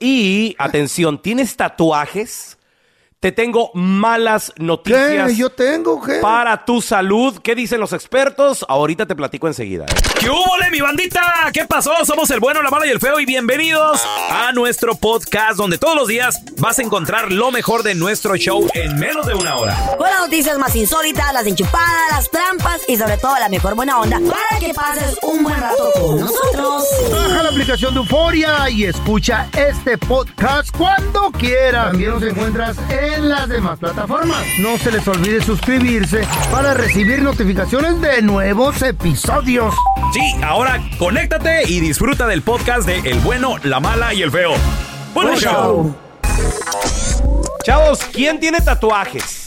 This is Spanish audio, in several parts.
Y, atención, ¿tienes tatuajes? Te tengo malas noticias. ¿Qué? Yo tengo, ¿qué? Para tu salud. ¿Qué dicen los expertos? Ahorita te platico enseguida. ¿eh? ¿Qué hubo, mi bandita? ¿Qué pasó? Somos el bueno, la mala y el feo y bienvenidos a nuestro podcast donde todos los días vas a encontrar lo mejor de nuestro show en menos de una hora. Con las noticias más insólitas, las enchupadas, las trampas y sobre todo la mejor buena onda para que pases un buen rato con nosotros. Baja la aplicación de Euforia y escucha este podcast cuando quieras. También nos encuentras en las demás plataformas. No se les olvide suscribirse para recibir notificaciones de nuevos episodios. Sí, ahora conéctate y disfruta del podcast de El bueno, la mala y el feo. ¡Buen show! Chavos, ¿quién tiene tatuajes?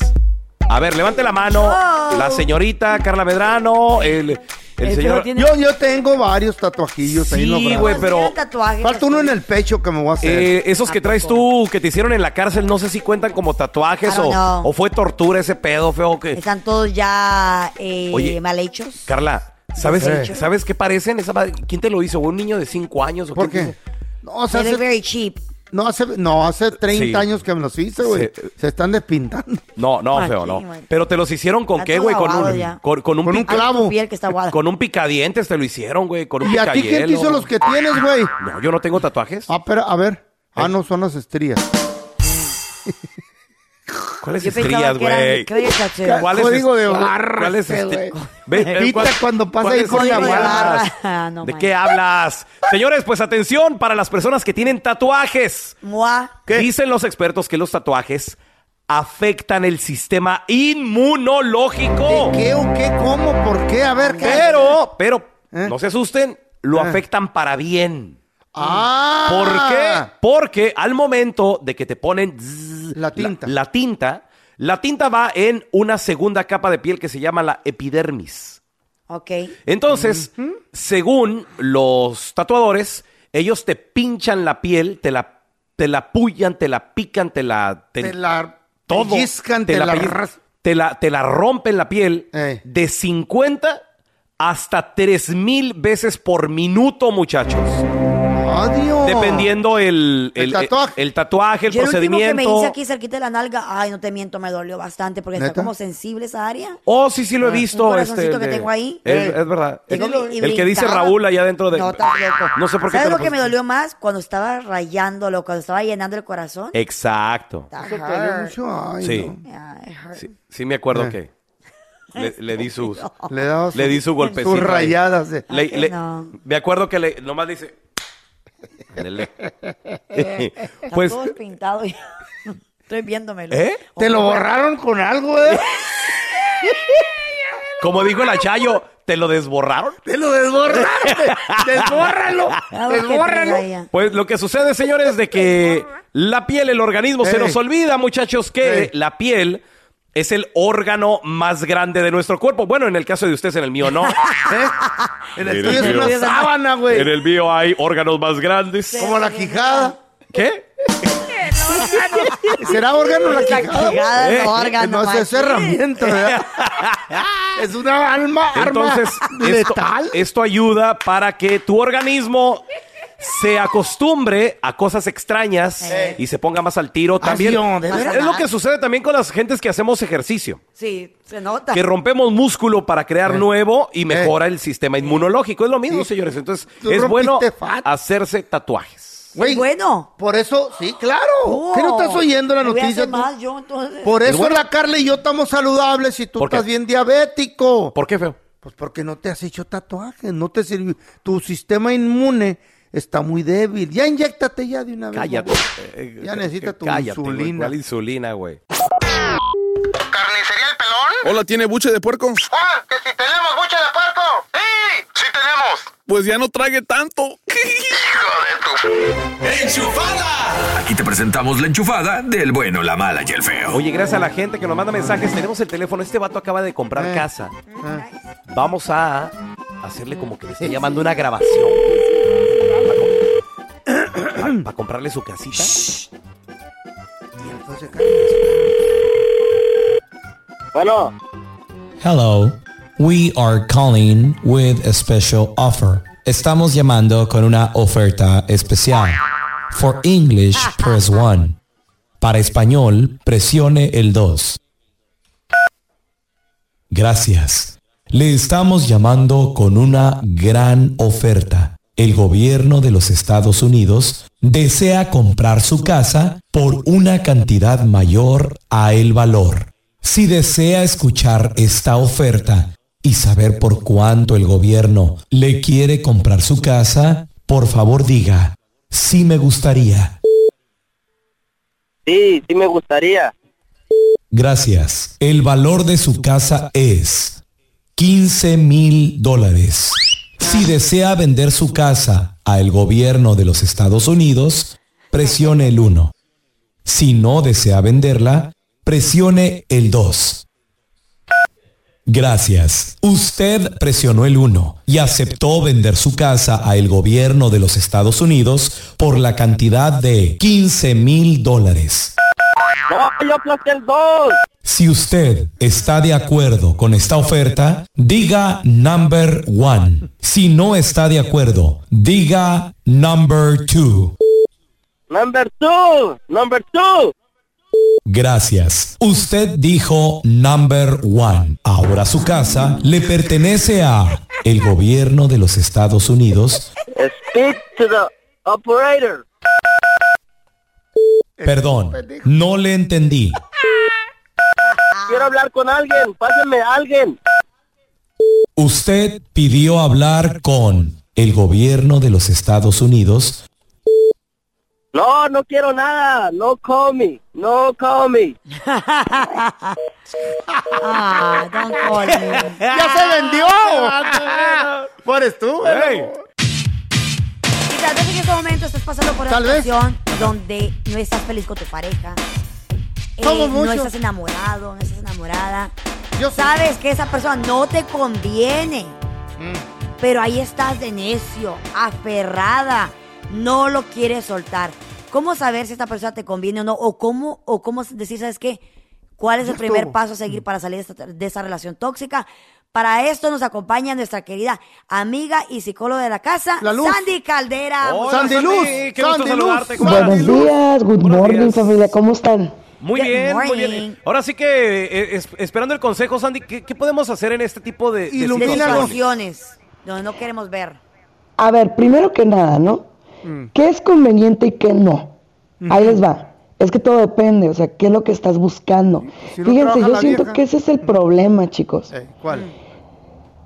A ver, levante la mano. Oh. La señorita Carla Medrano, el, el señor... tiene- Yo, yo tengo varios tatuajillos ahí Sí, güey, pero... Falta uno en el pecho que me voy a hacer. Eh, esos que traes tú, que te hicieron en la cárcel, no sé si cuentan como tatuajes o, o fue tortura ese pedo feo que... Están todos ya eh, Oye, mal hechos. Carla, ¿sabes. ¿sabes qué parecen? Esa ¿Quién te lo hizo? ¿Un niño de 5 años? O ¿Por qué? hizo? No, o sea, very cheap. No, hace, no, hace 30 Sí. años que me los hice, güey. Sí. Se están despintando. No, no, Aquí, feo, no. Pero te los hicieron con Está qué, güey? Con un, con, con un, Con un clavo. Piel que está con un picadientes te lo hicieron, güey. Con un ¿Y a ti quién te hizo los que tienes, güey? No, yo no tengo tatuajes. Ah, pero, a ver. Ah, no, son las estrías. ¿Cuáles estrías, güey? credit tattoo. ¿Cuáles Código de barras, ¿Cuáles este, est- güey. Ve, Pita ¿cuál- cuando pasa ahí con la estrías? barra. Ah, no ¿De manches. qué hablas? Señores, pues atención para las personas que tienen tatuajes. Mua. Dicen los expertos que los tatuajes afectan el sistema inmunológico. ¿Qué o qué? ¿Cómo? ¿Por qué? A ver, ¿qué? Pero, pero, ¿Eh? no se asusten, lo Eh. afectan para bien. Ah. ¿Por qué? Porque al momento de que te ponen zzz, La tinta. la, la tinta, la tinta va en una segunda capa de piel que se llama la epidermis. Ok. Entonces, según los tatuadores, ellos te pinchan la piel, te la, te la pullan, te la pican, te la... te- Te la todo. pellizcan, te la pelliz- ras- te la, te la rompen la piel Eh. de 50 hasta 3000 veces por minuto, muchachos. Adiós. Dependiendo el, El tatuaje. el, tatuaje, el Yo el último que procedimiento. me hice aquí cerquita de la nalga, ay, no te miento, me dolió bastante porque está ¿Neta? como sensible esa área. Oh, sí, sí lo he visto. un este, corazoncito el que de- tengo ahí. Es, es verdad. Tengo el, mi- el que dice. Raúl allá dentro de. No, tampoco. No sé por qué ¿Sabes lo lo que me dolió más? Cuando estaba rayándolo, cuando estaba llenando el corazón. Exacto. Mucho, ay, Sí. no. Yeah. Sí, sí me acuerdo Eh. que le, le di sus. Le, daba Le di su golpecito. Sus rayadas. Le- Ay, le- no. Me acuerdo que le, nomás dice. Ándele. Está pues, todo pintado ya. Estoy viéndomelo. ¿Eh? ¿Te lo borraron con algo, eh? como dijo la Chayo, ¿te lo desborraron? Te lo desborraron. Desbórralo. Desbórralo. Pues lo que sucede, señores, de que la piel, el organismo se nos olvida, muchachos, que la piel es el órgano más grande de nuestro cuerpo. Bueno, en el caso de ustedes, en el mío no. ¿Eh? En el tuyo es una sábana, güey. En el mío hay órganos más grandes. Como la quijada. ¿Qué? ¿Será órgano la La quijada? Eh, órgano, No es herramienta, ¿verdad? Es una alma, arma Entonces, esto, letal. esto ayuda para que tu organismo se acostumbre a cosas extrañas Eh. y se ponga más al tiro también. Dios, ¿de es, veras? es lo que sucede también con las gentes que hacemos ejercicio. Sí, se nota. Que rompemos músculo para crear Eh. nuevo y mejora el sistema inmunológico. Es lo mismo, Sí. señores. Entonces, Tú es bueno fat. hacerse tatuajes. Güey, bueno. Por eso, sí, claro. Oh, ¿Qué no estás oyendo la me voy a noticia? hacer tú? más yo, entonces. Por Es eso bueno. la Carla y yo estamos saludables y tú ¿Por qué? estás bien diabético. ¿Por qué, feo? Pues porque no te has hecho tatuajes, no te sirvió. Tu sistema inmune está muy débil. Ya inyéctate ya de una vez. Cállate. güey. Eh, Ya eh, necesita tu cállate, insulina. ¿Cuál insulina, güey? ¿Carnicería El Pelón? Hola, ¿tiene buche de puerco? Ah, que si tenemos buche de puerco. Sí, sí tenemos. Pues ya no trague tanto. Hijo de tu... ¡Enchufada! Aquí te presentamos la enchufada del bueno, la mala y el feo. Oye, gracias a la gente que nos manda mensajes. Tenemos el teléfono. Este vato acaba de comprar Eh. casa. Vamos a hacerle como que le está llamando una grabación. Para comprarle su casita. Bueno, Hello, we are calling with a special offer. Estamos llamando con una oferta especial. For English, press 1. Para español, presione el 2. Gracias. Le estamos llamando con una gran oferta. El gobierno de los Estados Unidos desea comprar su casa por una cantidad mayor a el valor. Si desea escuchar esta oferta y saber por cuánto el gobierno le quiere comprar su casa, por favor diga, sí me gustaría. sí, sí me gustaría. Gracias. El valor de su casa es 15 mil dólares. Si desea vender su casa al gobierno de los Estados Unidos, presione el 1. Si no desea venderla, presione el 2. Gracias. Usted presionó el 1 y aceptó vender su casa al gobierno de los Estados Unidos por la cantidad de 15 mil dólares. No, yo el 2. Si usted está de acuerdo con esta oferta, diga number one. Si no está de acuerdo, diga number two. Number 2, number 2. Gracias. Usted dijo number one. Ahora su casa le pertenece a el gobierno de los Estados Unidos. Speak to the operator. Perdón, no le entendí. Quiero hablar con alguien, pásenme a alguien. Usted pidió hablar con el gobierno de los Estados Unidos. No, no quiero nada. No call me, no call me. Ah, don't call me. ¡Ya se vendió! Pues tú, güey. Y tal vez en este momento estás pasando por una Tal vez. situación donde no estás feliz con tu pareja. Eh, Somos no muchos. estás enamorado, no estás enamorada. Yo. Sabes que esa persona no te conviene. Mm. Pero ahí estás de necio, aferrada. No lo quieres soltar. ¿Cómo saber si esta persona te conviene o no? O cómo, o cómo decir, ¿sabes qué? ¿Cuál es el primer paso a seguir para salir de esta, de esta relación tóxica? Para esto nos acompaña nuestra querida amiga y psicóloga de la casa, La Luz. Sandy Caldera. Hola, Sandy Sandy, Luz, Sandy saludarte, Luz. Buenos días, good Buenos morning días. familia, ¿cómo están? Muy Good bien, muy morning. bien. Ahora sí que, eh, es- esperando el consejo, Sandy, ¿qué, qué podemos hacer en este tipo de, de de Ilumínanos. situaciones? situaciones donde no queremos ver. A ver, primero que nada, ¿no? ¿Qué es conveniente y qué no? Ahí les va. Es que todo depende, o sea, ¿qué es lo que estás buscando? Si no Fíjense, trabaja yo la siento vieja. que ese es el problema, chicos. Eh, ¿Cuál?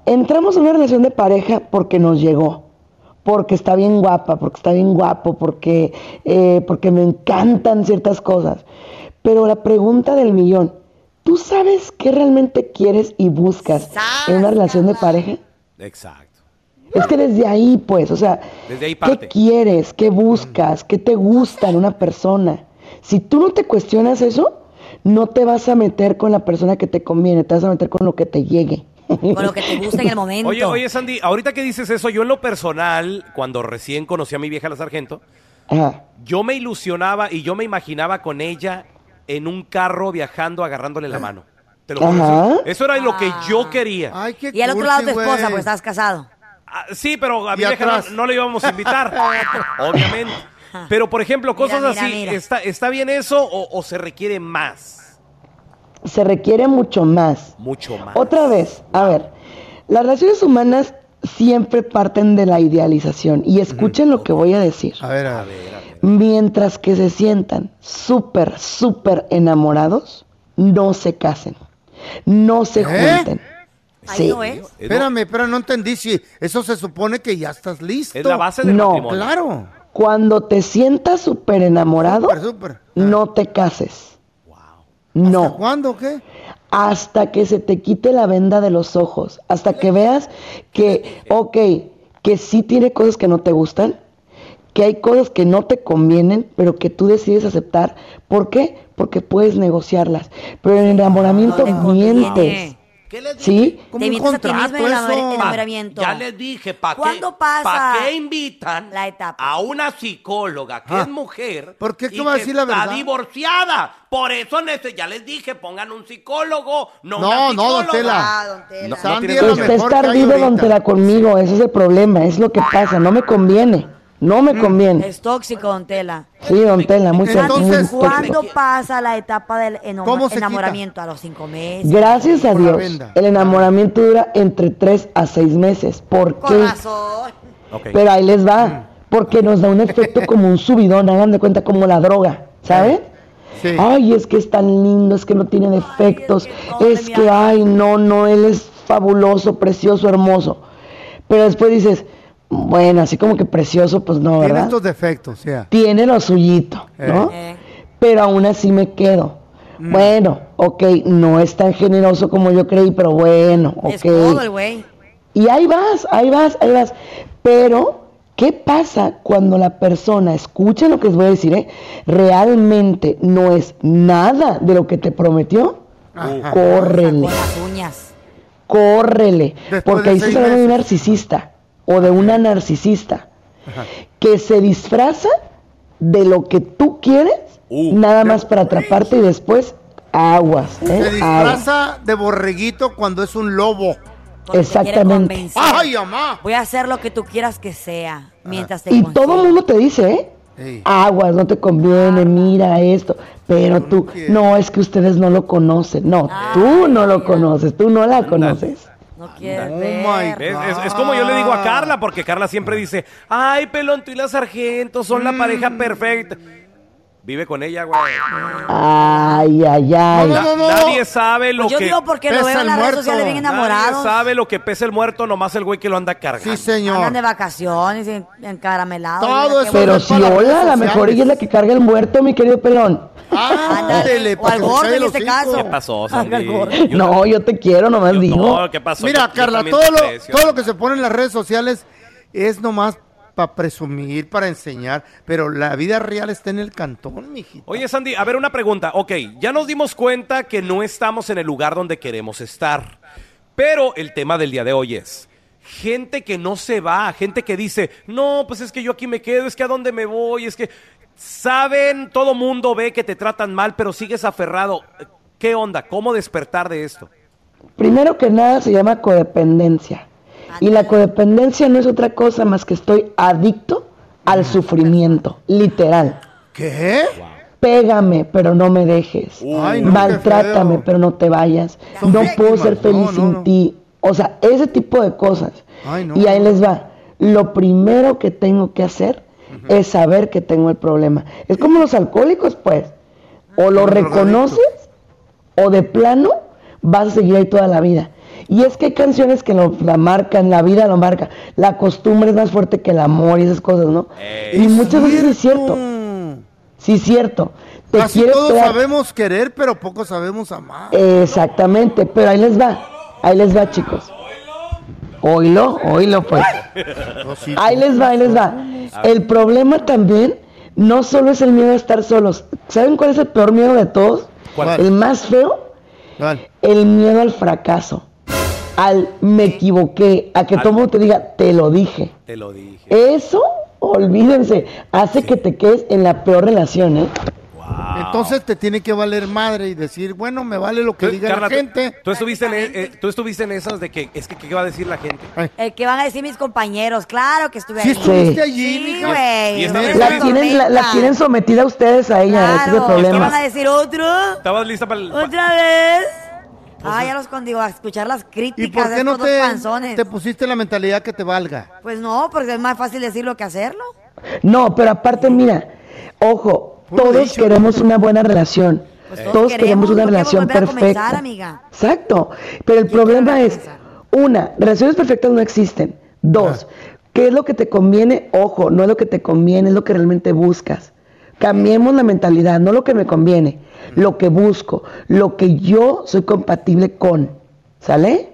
Entramos en una relación de pareja porque nos llegó, porque está bien guapa, porque está bien guapo, porque, eh, porque me encantan ciertas cosas. Pero la pregunta del millón, ¿tú sabes qué realmente quieres y buscas en una relación de pareja? Exacto. Es que desde ahí, pues, o sea, Desde ahí ¿qué quieres? ¿Qué buscas? ¿Qué te gusta en una persona? Si tú no te cuestionas eso, no te vas a meter con la persona que te conviene, te vas a meter con lo que te llegue. Con lo que te gusta en el momento. Oye, oye, Sandy, ahorita que dices eso, yo en lo personal, cuando recién conocí a mi vieja la sargento, Ajá. yo me ilusionaba y yo me imaginaba con ella en un carro viajando, agarrándole la mano. Te lo juro, Ajá. Eso, era lo que yo quería. Ay, qué y al otro lado tu cursi, esposa, pues estás casado. Ah, sí, pero a mi Y vieja no, atrás. no le íbamos a invitar, obviamente. Pero, por ejemplo, cosas Mira, mira, así, mira. ¿está, ¿está bien eso o, o se requiere más? Se requiere mucho más. Mucho más. Otra vez, a ver, las relaciones humanas siempre parten de la idealización. Y escuchen lo que voy a decir. A ver, a ver. Mientras que se sientan súper, súper enamorados, no se casen. No se ¿Eh? junten. Ahí Sí. no es. Espérame, pero no entendí si eso se supone que ya estás listo. Es la base del No, matrimonio. Claro. Cuando te sientas súper enamorado, no te cases. ¿Hasta No. cuándo o qué? hasta que se te quite la venda de los ojos, hasta que veas que, ok, que sí tiene cosas que no te gustan, que hay cosas que no te convienen, pero que tú decides aceptar. ¿Por qué? Porque puedes negociarlas. Pero en el enamoramiento No te mientes. ¿Qué les ¿Sí? Como Te un mientes a ti mismo contrato eso. enamoramiento. Ya les dije, ¿para qué, ¿Cuándo pasa pa' qué invitan la etapa? a una psicóloga que Ah. es mujer ¿Por qué? y ¿Qué va a que decir la está verdad? divorciada? Por eso ya les dije, pongan un psicólogo, no, No, una no, don Tela. Ah, don Tela. No, es. Usted mejor está que hay ardido ahorita. don Tela conmigo, ese es el problema, es lo que pasa, no me conviene, no Mm. me conviene. Es tóxico, don Tela. Sí, don Tela, muy Entonces, muy. ¿Cuándo pasa la etapa del eno- ¿Cómo se enamoramiento? A los cinco meses. Gracias a Dios, el enamoramiento dura entre 3 a 6 meses. ¿Por qué? razón. Ok. Pero ahí les va, porque nos da un efecto como un subidón, hagan de cuenta como la droga, ¿saben? Sí. Ay, es que es tan lindo, es que no tiene defectos, que es que, mi amor. ay, no, no, él es fabuloso, precioso, hermoso. Pero después dices, bueno, así como que precioso, pues no, Tiene ¿verdad? estos defectos, ya. Tiene lo suyito, ¿no? Eh. Pero aún así me quedo. Mm. Bueno, ok, no es tan generoso como yo creí, pero bueno, ok. Es todo el güey. Y ahí vas, ahí vas, ahí vas. Pero, ¿qué pasa cuando la persona, escucha lo que les voy a decir, ¿eh? realmente no es nada de lo que te prometió? Ajá. Córrele, Con las uñas. córrele. Después Porque ahí se habla de un narcisista o de una narcisista que se disfraza de lo que tú quieres, Uh, nada más para atraparte y después aguas, Se ¿eh? Aguas. disfraza de borreguito cuando es un lobo. Exactamente. ¡Ay, mamá! Voy a hacer lo que tú quieras que sea. Mientras te Y consigo. todo el mundo te dice, ¿eh? Ey. Aguas, no te conviene, mira esto. Pero tú, no, es que ustedes no lo conocen. No, tú no lo conoces, tú no la conoces. No quieres Oh ver. my Es, es- es como yo le digo a Carla, porque Carla siempre dice, ay, pelón, tú y la sargento son la pareja Mm. perfecta. Vive con ella, güey. Ay, ay, ay. No, no, no. Nadie sabe lo Pues yo que... digo porque lo pesa veo en el las redes muerto. sociales bien Nadie enamorados. sabe lo que pesa el muerto, nomás el güey que lo anda cargando. Sí, señor. Andan de vacaciones, en- encaramelados. Todo mira qué eso Pero si hola, a lo mejor ella es la que carga el muerto, mi querido pelón. Ándale, O para al que se gordo calle en el este hocico. caso. ¿Qué pasó, Sandy? Gordo. Yo- No, yo te quiero, nomás yo- digo. no, ¿qué pasó? Mira, Yo- Carla, también todo lo, aprecio. todo lo que se pone en las redes sociales es nomás para presumir, para enseñar, pero la vida real está en el cantón, mijito. Oye, Sandy, a ver una pregunta. Ok, ya nos dimos cuenta que no estamos en el lugar donde queremos estar. Pero el tema del día de hoy es gente que no se va, gente que dice, no, pues es que yo aquí me quedo, es que a dónde me voy, es que saben, todo mundo ve que te tratan mal, pero sigues aferrado. ¿Qué onda? ¿Cómo despertar de esto? Primero que nada se llama codependencia. Y la codependencia no es otra cosa más que estoy adicto al sufrimiento, literal. ¿Qué? Pégame, pero no me dejes. Ay, no, Maltrátame, pero no te vayas. Son No puedo ser feliz No, no, sin no. ti. O sea, ese tipo de cosas. Ay, no. Y ahí les va. Lo primero que tengo que hacer es saber que tengo el problema. Es como los alcohólicos, pues. O lo reconoces o de plano vas a seguir ahí toda la vida. Y es que hay canciones que lo, la marcan, la vida lo marca. La costumbre es más fuerte que el amor y esas cosas, ¿no? y muchas veces es cierto. Sí, es cierto. Te Casi todos sabemos querer, pero poco sabemos amar. Exactamente, pero ahí les va. Ahí les va, chicos. Oílo, oílo, pues. Ahí les va, ahí les va. El problema también no solo es el miedo a estar solos. ¿Saben cuál es el peor miedo de todos? ¿Cuál? El más feo, el miedo al fracaso. Al me equivoqué, a que todo el mundo te diga, te lo dije. Te lo dije. Eso, olvídense, hace que te quedes en la peor relación, ¿eh? Entonces te tiene que valer madre y decir, bueno, me vale lo que Tú, diga Carla, la gente. Tú, estuviste en, e- eh, tú estuviste en esas de que, es que, ¿qué va a decir la gente? El que van a decir mis compañeros, claro que estuve Sí ahí. estuviste allí, Sí, mija. güey. Y en La tienen, la, la tienen sometida a ustedes a ella, ese es el Claro, ¿qué van a problema. decir otro? ¿Estabas lista para el...? ¿Otra vez? Ah, ya los condigo a escuchar las ¿Y críticas por de qué no te, panzones. te pusiste la mentalidad que te valga? Pues no, porque es más fácil decirlo que hacerlo. No, pero aparte, mira, ojo, todos queremos una buena relación. Pues todos, todos queremos, queremos, una relación perfecta. comenzar, amiga. Exacto. Pero el problema es, una, relaciones perfectas no existen. Dos, ¿qué es lo que te conviene? Ojo, no es lo que te conviene, es lo que realmente buscas. Cambiemos la mentalidad, no lo que me conviene, lo que busco, lo que yo soy compatible con. ¿Sale?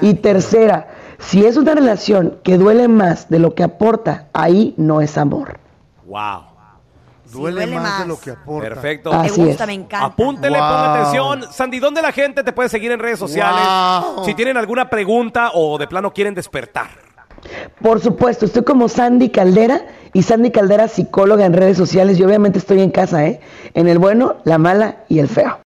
Y tercera, si es una relación que duele más de lo que aporta, ahí no es amor. Wow. Duele, duele más, de lo que aporta. Perfecto. Así me gusta, es. me encanta. Apúntele, Wow. ponga atención. Sandy, ¿dónde la gente te puede seguir en redes sociales? Wow. Si tienen alguna pregunta o de plano quieren despertar. Por supuesto, estoy como Sandy Caldera y Sandy Caldera psicóloga en redes sociales y obviamente estoy en casa, ¿eh? En el bueno, la mala y el feo.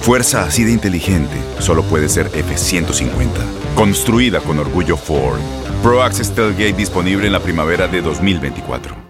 Fuerza así de inteligente solo puede ser F-150. Construida con orgullo Ford. Pro Access Tailgate disponible en la primavera de 2024.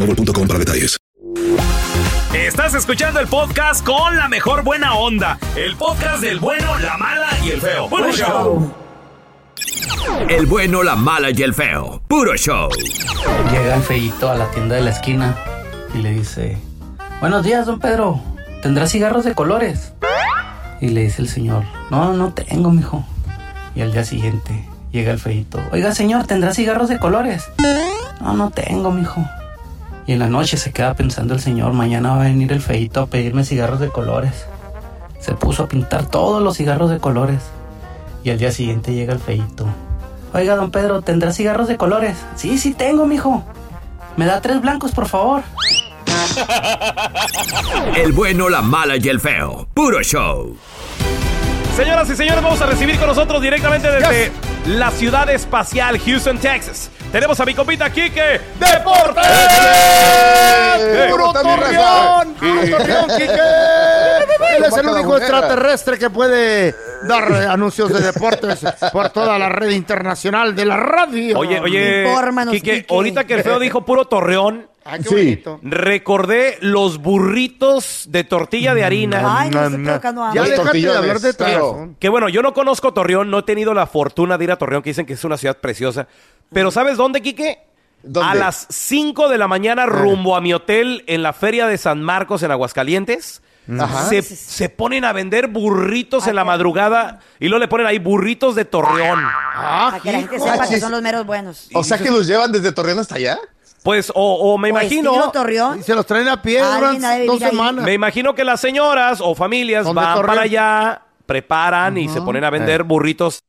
boostmobile.com para detalles. Estás escuchando el podcast con la mejor buena onda. El podcast del bueno, la mala y el feo. Puro show. El bueno, la mala y el feo. Puro show. Llega el feíto a la tienda de la esquina y le dice, buenos días, don Pedro, ¿tendrá cigarros de colores? Y le dice el señor, no, no tengo, mijo. Y al día siguiente llega el feíto, oiga, señor, ¿tendrá cigarros de colores? No, no tengo, mijo. Y en la noche se queda pensando el señor, mañana va a venir el feíto a pedirme cigarros de colores. Se puso a pintar todos los cigarros de colores. Y al día siguiente llega el feíto. Oiga, don Pedro, ¿tendrá cigarros de colores? Sí, sí tengo, mijo. ¿Me da tres blancos, por favor? El bueno, la mala y el feo. Puro show. Señoras y señores, vamos a recibir con nosotros directamente desde la ciudad espacial Houston, Texas. Tenemos a mi compita Kike Deportes. ¡Eh! ¡Puro Torreón! ¡Puro Torreón, Quique! Él es el único extraterrestre que puede dar eh, anuncios de deportes por toda la red internacional de la radio. Oye, oye, Quique, ahorita que el feo dijo puro torreón, Ay, qué bonito. recordé los burritos de tortilla de harina. Ay, no estoy tocando hambre. Ya déjate de hablar de torreón. Que bueno, yo no conozco Torreón, no he tenido la fortuna de ir a Torreón, que dicen que es una ciudad preciosa. Pero ¿sabes dónde, Quique? A las 5 de la mañana rumbo a mi hotel en la feria de San Marcos en Aguascalientes. Ajá. Se, se ponen a vender burritos en la madrugada y luego le ponen ahí burritos de Torreón. Para que la gente sepa que son los meros buenos. O sea que los llevan desde Torreón hasta allá. Pues, o, o me O imagino. estilo Torreón. Y se los traen a pie durante dos semanas. Me imagino que las señoras o familias van para allá, preparan y se ponen a vender Eh. burritos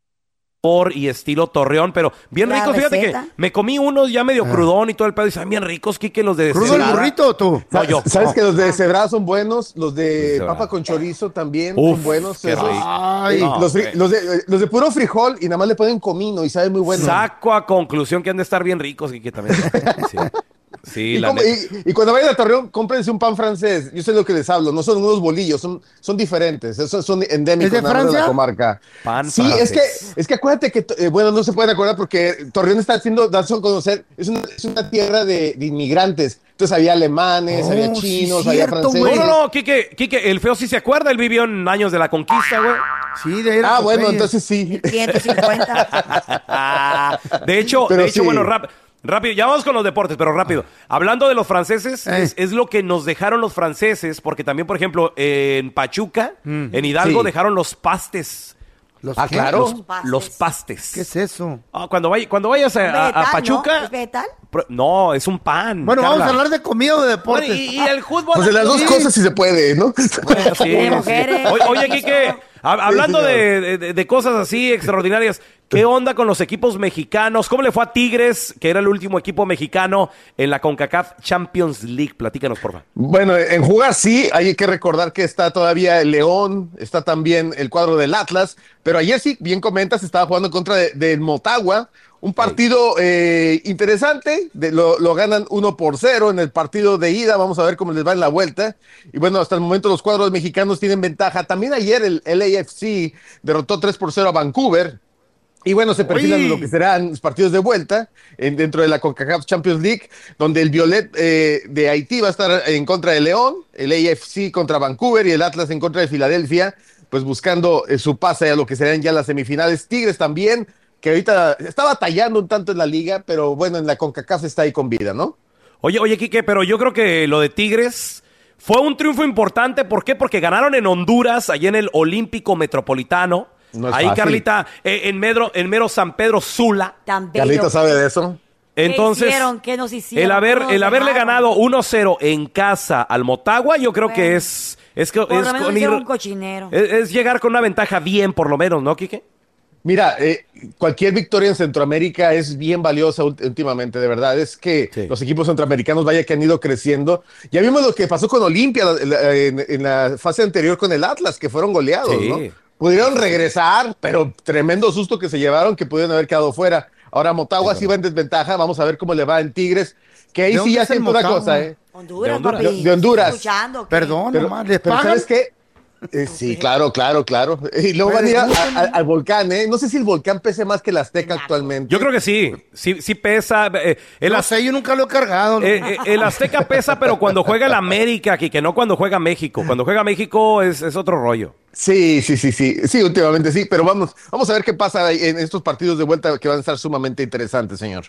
sabor y estilo torreón, pero bien La ricos. Fíjate receta. que me comí unos ya medio crudón y todo el pedo. Y saben bien ricos, Kike, los de ¿Crudo el burrito o tú? No, yo. ¿Sabes No. que los de cebrada son buenos? Los de papa con chorizo también Uf, son buenos. qué esos. rico. Ay, no, los, fri- ok. los de, los de puro frijol y nada más le ponen comino y sabe muy bueno. Saco a conclusión que han de estar bien ricos, Kike, también. Sí, Sí, Y, la como- neta. y- y cuando vayan a Torreón, cómprense un pan francés. Yo sé lo que les hablo. No son unos bolillos, son, son diferentes. Esos son endémicos ¿Es de Francia? la comarca. Pan sí, es que, es que acuérdate que, eh, bueno, no se pueden acordar porque Torreón está haciendo, darse a conocer, es una, es una tierra de, de inmigrantes. Entonces había alemanes, Oh, había sí, chinos, había cierto, franceses. No, no, no, Kike, Kike, el feo sí se acuerda, él vivió en años de la conquista, güey. Sí, de Ah, bueno, entonces sí. 150. de hecho, Pero de hecho, sí. bueno, rap- rápido, ya vamos con los deportes, pero rápido. Hablando de los franceses, Eh. es, es lo que nos dejaron los franceses, porque también, por ejemplo, en Pachuca, en Hidalgo, Sí. dejaron los pastes. ¿Los Ah, claro. Los- pastes. Los pastes. ¿Qué es eso? Ah, cuando, vay- cuando vayas a, a- a Vegetal, Pachuca. ¿no? ¿Es vegetal? No, es un pan. Bueno, vamos a hablar de comida o de deportes. Bueno, y, y el fútbol. Pues de las dos Sí. cosas sí se puede, ¿no? Bueno, sí, De sí. mujeres. Oye, oye, Quique, hablando de, de- de cosas así extraordinarias, ¿qué onda con los equipos mexicanos? ¿Cómo le fue a Tigres, que era el último equipo mexicano en la CONCACAF Champions League? Platícanos, por favor. Bueno, en jugar sí, hay que recordar que está todavía el León, está también el cuadro del Atlas, pero ayer sí, bien comentas, estaba jugando en contra de- del Motagua, un partido eh, interesante, de- lo, lo ganan 1 por 0 en el partido de ida, vamos a ver cómo les va en la vuelta, y bueno, hasta el momento los cuadros mexicanos tienen ventaja, también ayer el LAFC derrotó 3 por 0 a Vancouver, y bueno, se perfilan lo que serán los partidos de vuelta en- dentro de la CONCACAF Champions League, donde el Violet eh, de Haití va a estar en contra de León, el AFC contra Vancouver y el Atlas en contra de Filadelfia, pues buscando eh, su pase a lo que serán ya las semifinales. Tigres también, que ahorita está batallando un tanto en la liga, pero bueno, en la CONCACAF está ahí con vida, ¿no? Oye, oye, Quique, pero yo creo que lo de Tigres fue un triunfo importante. ¿Por qué? Porque ganaron en Honduras, allí en el Olímpico Metropolitano. No es Ahí, fácil. Carlita, eh, en, Medro, en mero San Pedro Sula. Tan bello. Carlita sabe de eso. Entonces, ¿Qué hicieron? ¿Qué nos hicieron? el, haber, ¿Cómo nos el haberle ganado 1-0 en casa al Motagua, yo creo que es, es, que- es con ir- un cochinero. es- es llegar con una ventaja bien, por lo menos, ¿no, Quique? Mira, eh, cualquier victoria en Centroamérica es bien valiosa últimamente, de verdad. Es que Sí. los equipos centroamericanos, vaya que han ido creciendo. Ya vimos lo que pasó con Olimpia en, en la fase anterior con el Atlas, que fueron goleados, Sí. ¿no? Pudieron regresar, pero tremendo susto que se llevaron, que pudieron haber quedado fuera. Ahora Motagua sí va en desventaja, vamos a ver cómo le va en Tigres, que ahí ¿De sí ya siento una cosa, ¿eh? Honduras, De Honduras. papi. De- de Honduras. Perdón, Pero, nomás, ¿les pero? ¿sabes qué? Eh, sí, claro, claro, claro. Y luego van a ir a- a- a- al volcán, ¿eh? No sé si el volcán pese más que el Azteca actualmente. Yo creo que sí, sí, sí pesa. eh, el, No sé, yo nunca lo he cargado. ¿no? eh, eh, el Azteca pesa, pero cuando juega el América, Quique, no cuando juega México. Cuando juega México es, es otro rollo. Sí, sí, sí, sí, sí, últimamente sí, pero vamos, vamos a ver qué pasa en estos partidos de vuelta que van a estar sumamente interesantes, señor.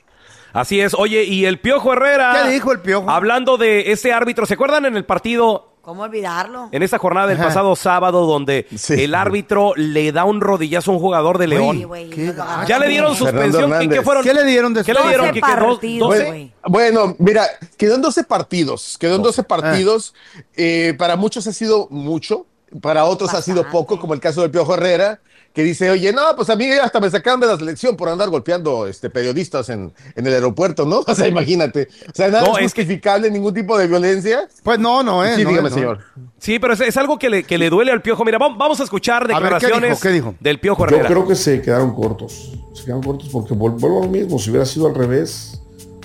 Así es. Oye, y el Piojo Herrera. ¿Qué dijo el Piojo? Hablando de ese árbitro, ¿se acuerdan en el partido ¿Cómo olvidarlo? en esta jornada del pasado sábado donde Sí. el árbitro le da un rodillazo a un jugador de León? Sí, güey, qué ya le dieron suspensión. ¿Qué, qué fueron? ¿Qué le dieron ¿Qué después? le dieron? 12 Quique? ¿Dos- partidos, doce? güey. Bueno, mira, quedó en 12 partidos, quedó en 12 partidos, eh, para muchos ha sido mucho, para otros ha sido Bastante. poco, como el caso del Piojo Herrera, que dice, oye, no, pues a mí hasta me sacaron de la selección por andar golpeando este, periodistas en, en el aeropuerto, ¿no? O sea, imagínate. O sea, nada No, es que- justificable, ningún tipo de violencia. Pues no, no, ¿eh? sí, no, dígame, no. señor. Sí, pero es, es algo que le, que le duele al Piojo. Mira, vam- vamos a escuchar ver, ¿qué declaraciones dijo? ¿Qué dijo? del Piojo Yo Herrera. creo que se quedaron cortos. Se quedaron cortos porque vuelvo a lo mismo. Si hubiera sido al revés,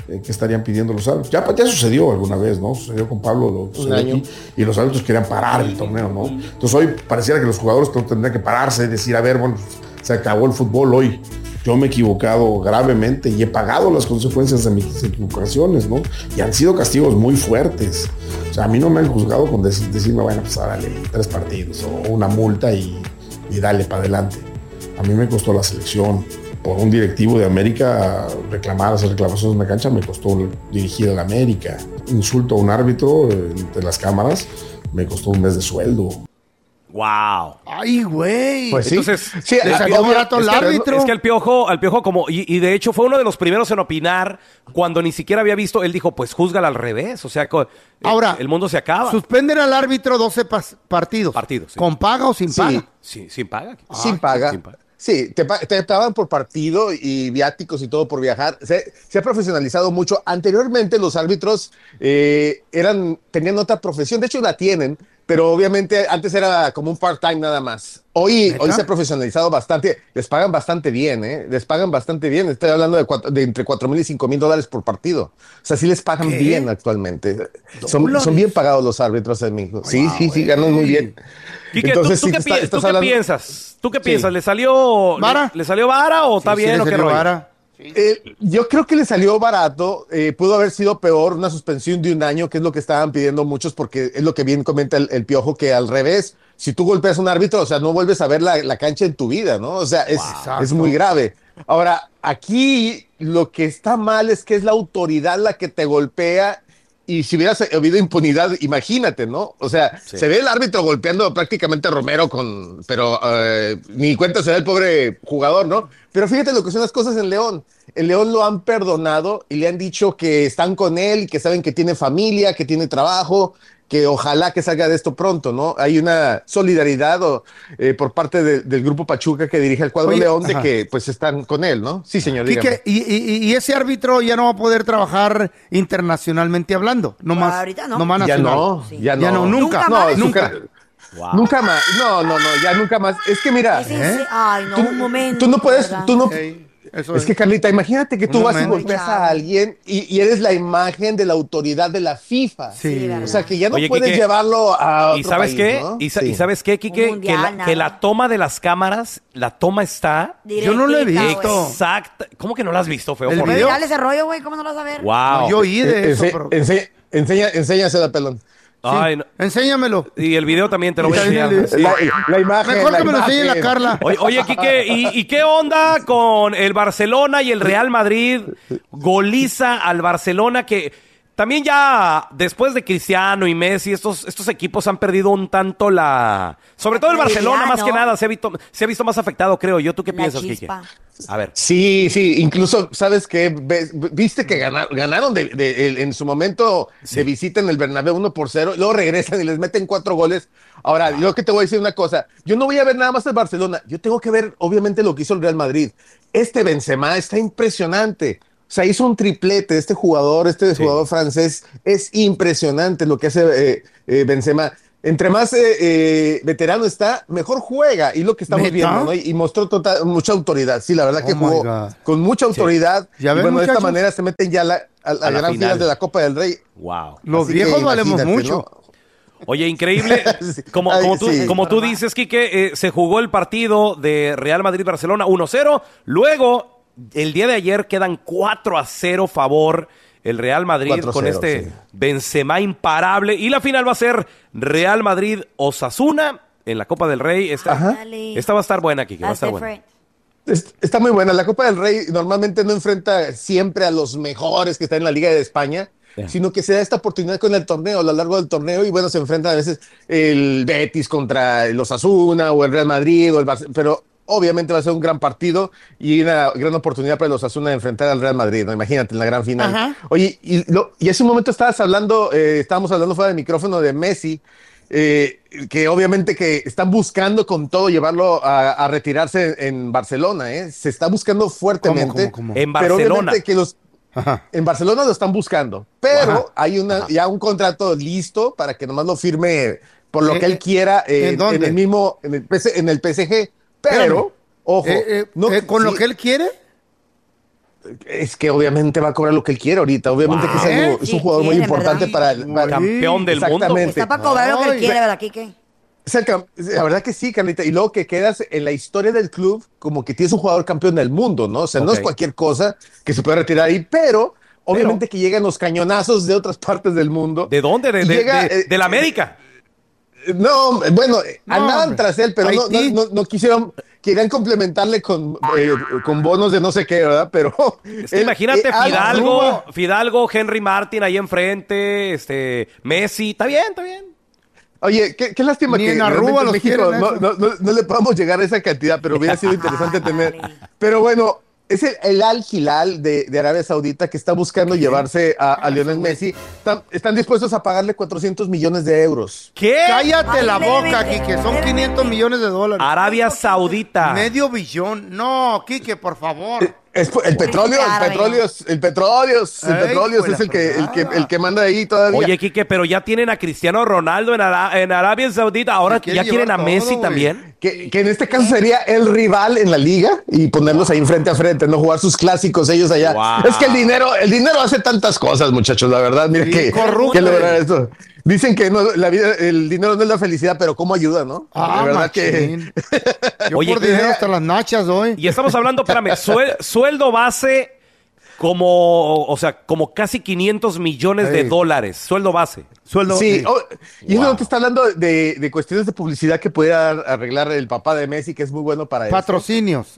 eh, ¿qué estarían pidiendo los árbitros? Ya, ya sucedió alguna vez, ¿no? Sucedió con Pablo lo aquí, y los árbitros querían parar el torneo, ¿no? Entonces hoy pareciera que los jugadores tendrían que pararse y decir, a ver, bueno, se acabó el fútbol hoy. Yo me he equivocado gravemente y he pagado las consecuencias de mis equivocaciones, ¿no? Y han sido castigos muy fuertes. O sea, a mí no me han juzgado con decir, decirme, bueno, pues dale tres partidos o una multa y, y dale para adelante. A mí me costó la selección. Por un directivo de América reclamar, hacer reclamaciones en la cancha, me costó dirigir a la América. Insulto a un árbitro eh, entre las cámaras, me costó un mes de sueldo. Wow. Ay, güey. Pues sí. Entonces, Sí, Le ah, sacó obvio, barato que- árbitro. Es que al piojo, al piojo como, y, y de hecho fue uno de los primeros en opinar cuando ni siquiera había visto, él dijo, pues júzgala al revés, o sea, co- Ahora, el mundo se acaba. Suspenden al árbitro 12 pas- partidos. Partidos, sí. ¿Con paga o sin Sí. paga? Sí, sin paga. sin paga. sin paga. Sí, te, te pagan por partido y viáticos y todo por viajar. Se, se ha profesionalizado mucho. Anteriormente los árbitros eh, eran, tenían otra profesión, de hecho la tienen, pero obviamente antes era como un part-time nada más. Hoy, hoy se ha profesionalizado bastante, les pagan bastante bien, ¿eh? Les pagan bastante bien. Estoy hablando de, cuatro- de entre 4 mil y 5 mil dólares por partido. O sea, sí les pagan ¿Qué? bien actualmente. Son, son bien pagados los árbitros en México. Sí, sí, sí, ganan muy bien. Quique, ¿tú, tú sí, qué, está- pi- estás tú qué hablando- piensas? ¿Tú qué Sí. piensas? ¿Le salió ¿Vara? ¿Le, le salió vara o está Sí, bien o qué vara. Eh, yo creo que le salió barato, eh, pudo haber sido peor una suspensión de un año, que es lo que estaban pidiendo muchos, porque es lo que bien comenta el, el piojo, que al revés, si tú golpeas a un árbitro, o sea, no vuelves a ver la, la cancha en tu vida, ¿no? O sea, es, Wow. es muy grave. Ahora, aquí lo que está mal es que es la autoridad la que te golpea. Y si hubiera habido impunidad, imagínate, ¿no? O sea, Sí. se ve el árbitro golpeando prácticamente a Romero con, pero eh, ni cuenta se da el pobre jugador, ¿no? Pero fíjate lo que son las cosas en León. El León lo han perdonado y le han dicho que están con él, que saben que tiene familia, que tiene trabajo, que ojalá que salga de esto pronto, ¿no? Hay una solidaridad o, eh, por parte de- del grupo Pachuca que dirige el cuadro Oye, León de ajá. que pues están con él, ¿no? Sí, señor. Quique, y, y- y ese árbitro ya no va a poder trabajar internacionalmente hablando. No más. ahorita no. No más Ya no, Sí. ya no. Ya no, nunca. Nunca No, su Nunca. más. No, no, no, ya nunca más. Es que mira, Es ¿Eh? Ay, no, tú, un momento. tú no puedes, tú no. Eso Es que Carlita, imagínate que tú vas y golpeas a alguien y, y eres la imagen de la autoridad de la FIFA. Sí. O sea que ya no Oye, puedes Quique, llevarlo a otro ¿Y sabes país, qué? ¿no? ¿Y, sa- Sí. y sabes qué, Quique? Un mundial, que, la, nada. que la toma de las cámaras, la toma está Yo no lo he Directita, visto. güey. exacta. ¿Cómo que no la has visto, feo? El video? ese rollo, güey, ¿cómo no lo vas a ver? Wow. No, yo oí de Eh, eso. pero- ense- enseña, enséñasela, pelón. Sí. Ay, no. Enséñamelo. Y el video también te lo voy a enseñar. Sí. La, la imagen. Mejor la que me lo enseñe la. Carla. Oye, oye, Quique, ¿y, y qué onda con el Barcelona y el Real Madrid? Goliza al Barcelona que también ya después de Cristiano y Messi, estos, estos equipos han perdido un tanto la... Sobre todo el Barcelona, más que nada, se ha, visto, se ha visto más afectado, creo yo. ¿Tú qué La piensas, chispa. A ver. Sí, sí, incluso, ¿sabes qué? Viste que ganaron, ganaron de, de- el- en su momento de visita en el Bernabéu 1 por 0, luego regresan y les meten cuatro goles. Ahora, yo que te voy a decir una cosa, yo no voy a ver nada más el Barcelona, yo tengo que ver obviamente lo que hizo el Real Madrid. Este Benzema está impresionante. O sea, hizo un triplete, este jugador, este jugador francés, es impresionante lo que hace eh, eh, Benzema. Entre más eh, eh, veterano está, mejor juega, y lo que estamos viendo, ¿no? Y, y mostró total- mucha autoridad. Sí, la verdad que Oh jugó God. con mucha autoridad. ¿Ya y ven, bueno, de esta manera se meten ya a la, a la A la gran final. final de la Copa del Rey. Wow. Los Así viejos valemos mucho. ¿no? Oye, increíble. Como, Ay, como, tú, sí. como tú dices, Quique, eh, se jugó el partido de Real Madrid-Barcelona 1-0. Luego, el día de ayer quedan 4 a 0 favor el Real Madrid 4-0, con este sí. Benzema imparable. Y la final va a ser Real Madrid-Osasuna en la Copa del Rey. Esta, va a estar buena, Quique. Va a estar buena. Está muy buena. La Copa del Rey normalmente no enfrenta siempre a los mejores que están en la Liga de España, sino que se da esta oportunidad con el torneo, a lo largo del torneo, y bueno, se enfrenta a veces el Betis contra los Asuna o el Real Madrid, o el Barce- pero obviamente va a ser un gran partido y una gran oportunidad para los Asuna de enfrentar al Real Madrid, ¿no? Imagínate en la gran final. Ajá. Oye, y, lo- y hace un momento estabas hablando, eh, estábamos hablando fuera del micrófono de Messi, eh, que obviamente que están buscando con todo llevarlo a, a retirarse en Barcelona, ¿eh? Se está buscando fuertemente. cómo, cómo? En Pero Barcelona. obviamente que los Ajá. en Barcelona lo están buscando, pero Ajá. hay una ya un contrato listo para que nomás lo firme por lo Eh, que él eh, quiera eh, ¿en el mismo en el, PC en el PSG, pero ojo, Eh, eh, no- eh, ¿Con lo que él quiere? es que obviamente va a cobrar lo que él quiere ahorita, obviamente Wow. que es, algo- es un jugador muy importante ¿verdad? para, el- para- Campeón del mundo. Exactamente. Está para cobrar lo que él quiere, ¿verdad, Kike? Es el cam- la verdad que sí, Carlita. Y luego que quedas en la historia del club como que tienes un jugador campeón del mundo, ¿no? O sea, no es cualquier cosa que se puede retirar ahí, pero obviamente que llegan los cañonazos de otras partes del mundo. ¿De dónde? ¿De, Y de, llega, de- eh, de la América? No, bueno, No, andaban hombre. tras él, pero no, no, no- no quisieron, querían complementarle con, eh, con bonos de no sé qué, ¿verdad? Pero Es que él- imagínate eh, Fidalgo, Fidalgo, Henry Martin ahí enfrente, este, Messi, está bien, está bien. Oye, qué, qué lástima Ni que en México quieren no, no, no- no le podamos llegar a esa cantidad, pero hubiera sido interesante tener. Pero bueno, es el, el Al Hilal de, de Arabia Saudita que está buscando llevarse a, a Lionel Messi. Están, están dispuestos a pagarle 400 millones de euros. ¿Qué? Cállate la boca, Quique. Son 500 millones de dólares. Arabia Saudita. Medio billón. No, Quique, por favor. Es el petróleo, el petróleo, el petróleo, el petróleo es el que, el que, el que manda ahí todavía. Oye, Quique, pero ya tienen a Cristiano Ronaldo en, Ara- en Arabia Saudita. Ahora quiere ya quieren a Messi también. Que, que en este caso sería el rival en la liga y ponerlos ahí frente a frente, no jugar sus clásicos ellos allá. Wow. Es que el dinero, el dinero hace tantas cosas, muchachos, la verdad. Mira Sí, que, que lograr esto. Dicen que no, la vida, el dinero no es la felicidad, pero cómo ayuda, ¿no? Ah, la verdad que. Yo Oye, por dinero hasta las nachas hoy. Y estamos hablando, espérame, suel- sueldo base como, o sea, como casi 500 millones de Ey. dólares. Sueldo base. Sueldo. Sí, oh, y Wow. eso te está hablando de, de cuestiones de publicidad que ar- arreglar el papá de Messi, que es muy bueno para eso. Patrocinios.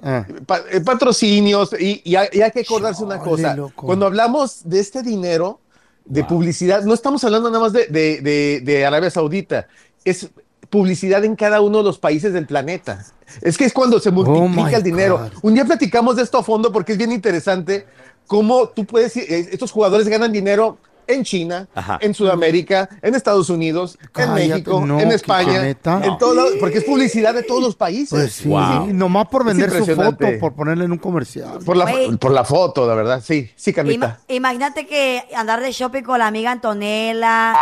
Pa- eh, patrocinios y, y hay, y hay que acordarse una cosa. loco. Cuando hablamos de este dinero de publicidad, no estamos hablando nada más de, de- de- de Arabia Saudita, es publicidad en cada uno de los países del planeta. Es que es cuando se multiplica Oh my el dinero. God. Un día platicamos de esto a fondo porque es bien interesante cómo tú puedes, eh, estos jugadores ganan dinero en China, Ajá. en Sudamérica, en Estados Unidos, en México, no, en España, en todos lados, porque es publicidad de todos los países. Pues sí, Wow. nomás por vender su foto, por ponerle en un comercial. Por la, por la foto, la verdad, sí, sí, Carlita. Ima- imagínate que andar de shopping con la amiga Antonella,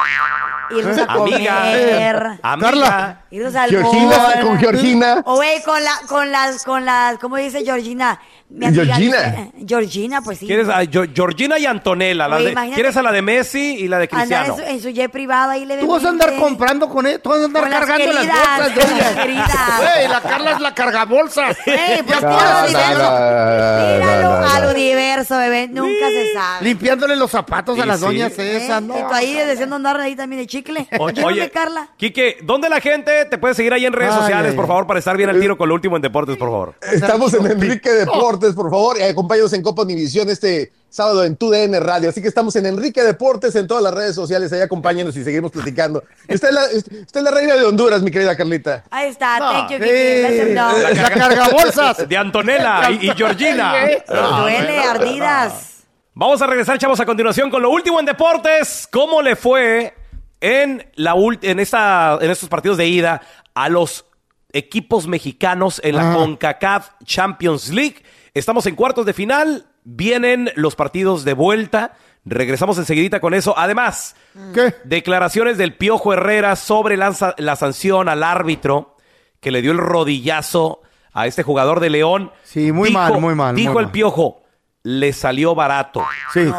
irnos a Amiga. comer, Amiga. irnos al Georgina, mall. con Georgina. O güey, con la, con las, con las, ¿cómo dice Georgina? Georgina. dice- Georgina, pues sí. ¿Quieres a Georgina y Antonella? las Oye, de- imagínate- ¿Quieres a la de Messi y la de Andar en Cristiano? su, en su jet privado ahí le Tú vas a andar comprando con él, tú vas a andar Con las cargando las queridas, bolsas de con las ella. queridas. Güey, la Carla es la cargabolsas. Ey, pues Ya tíralo, está, tíralo, no, tíralo no, no, al no. universo, bebé. Nunca se sabe. Limpiándole los zapatos Sí, a las sí. doñas ¿Eh? esas, ¿no? Y tú ahí deseando andar ahí también de chicle. O- Oye, Carla. Quique, ¿dónde la gente te puede seguir ahí en redes Ay, sociales, ay, por ay. favor, para estar bien al tiro con lo último en deportes, por favor? Estamos en Enrique Deportes, por favor, y acompáñanos en Copa Univisión este sábado en TUDN Radio. Así que estamos en Enrique Deportes en todas las redes sociales. Ahí acompáñanos y seguimos platicando. Está en la, está en la reina de Honduras, mi querida Carlita. Ahí está. No, Thank you, sí. La, la cargabolsas. De Antonella y, y Georgina. Duele, ardidas. Vamos a regresar, chavos, a continuación con lo último en deportes. ¿Cómo le fue en, la ult- en, esta, en estos partidos de ida a los equipos mexicanos en la Ah. CONCACAF Champions League? Estamos en cuartos de final. Vienen los partidos de vuelta. Regresamos enseguidita con eso. Además, ¿Qué? declaraciones del Piojo Herrera sobre la, la sanción al árbitro que le dio el rodillazo a este jugador de León. Sí, muy mal, muy mal, Dijo muy el mal. Piojo, le salió barato. Sí.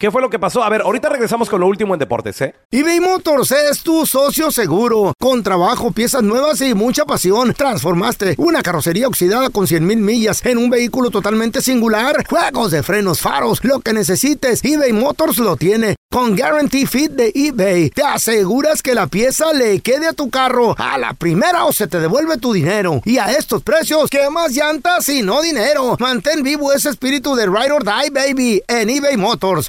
¿Qué fue lo que pasó? A ver, ahorita regresamos con lo último en deportes, ¿eh? eBay Motors es tu socio seguro. Con trabajo, piezas nuevas y mucha pasión, transformaste una carrocería oxidada con 100 mil millas en un vehículo totalmente singular. Juegos de frenos, faros, lo que necesites, eBay Motors lo tiene. Con Guarantee Fit de eBay, te aseguras que la pieza le quede a tu carro a la primera o se te devuelve tu dinero. Y a estos precios, ¿qué más llantas y no dinero? Mantén vivo ese espíritu de Ride or Die, baby, en eBay Motors.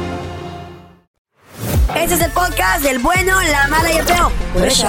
Este es el podcast del bueno, la mala y el feo. Por eso.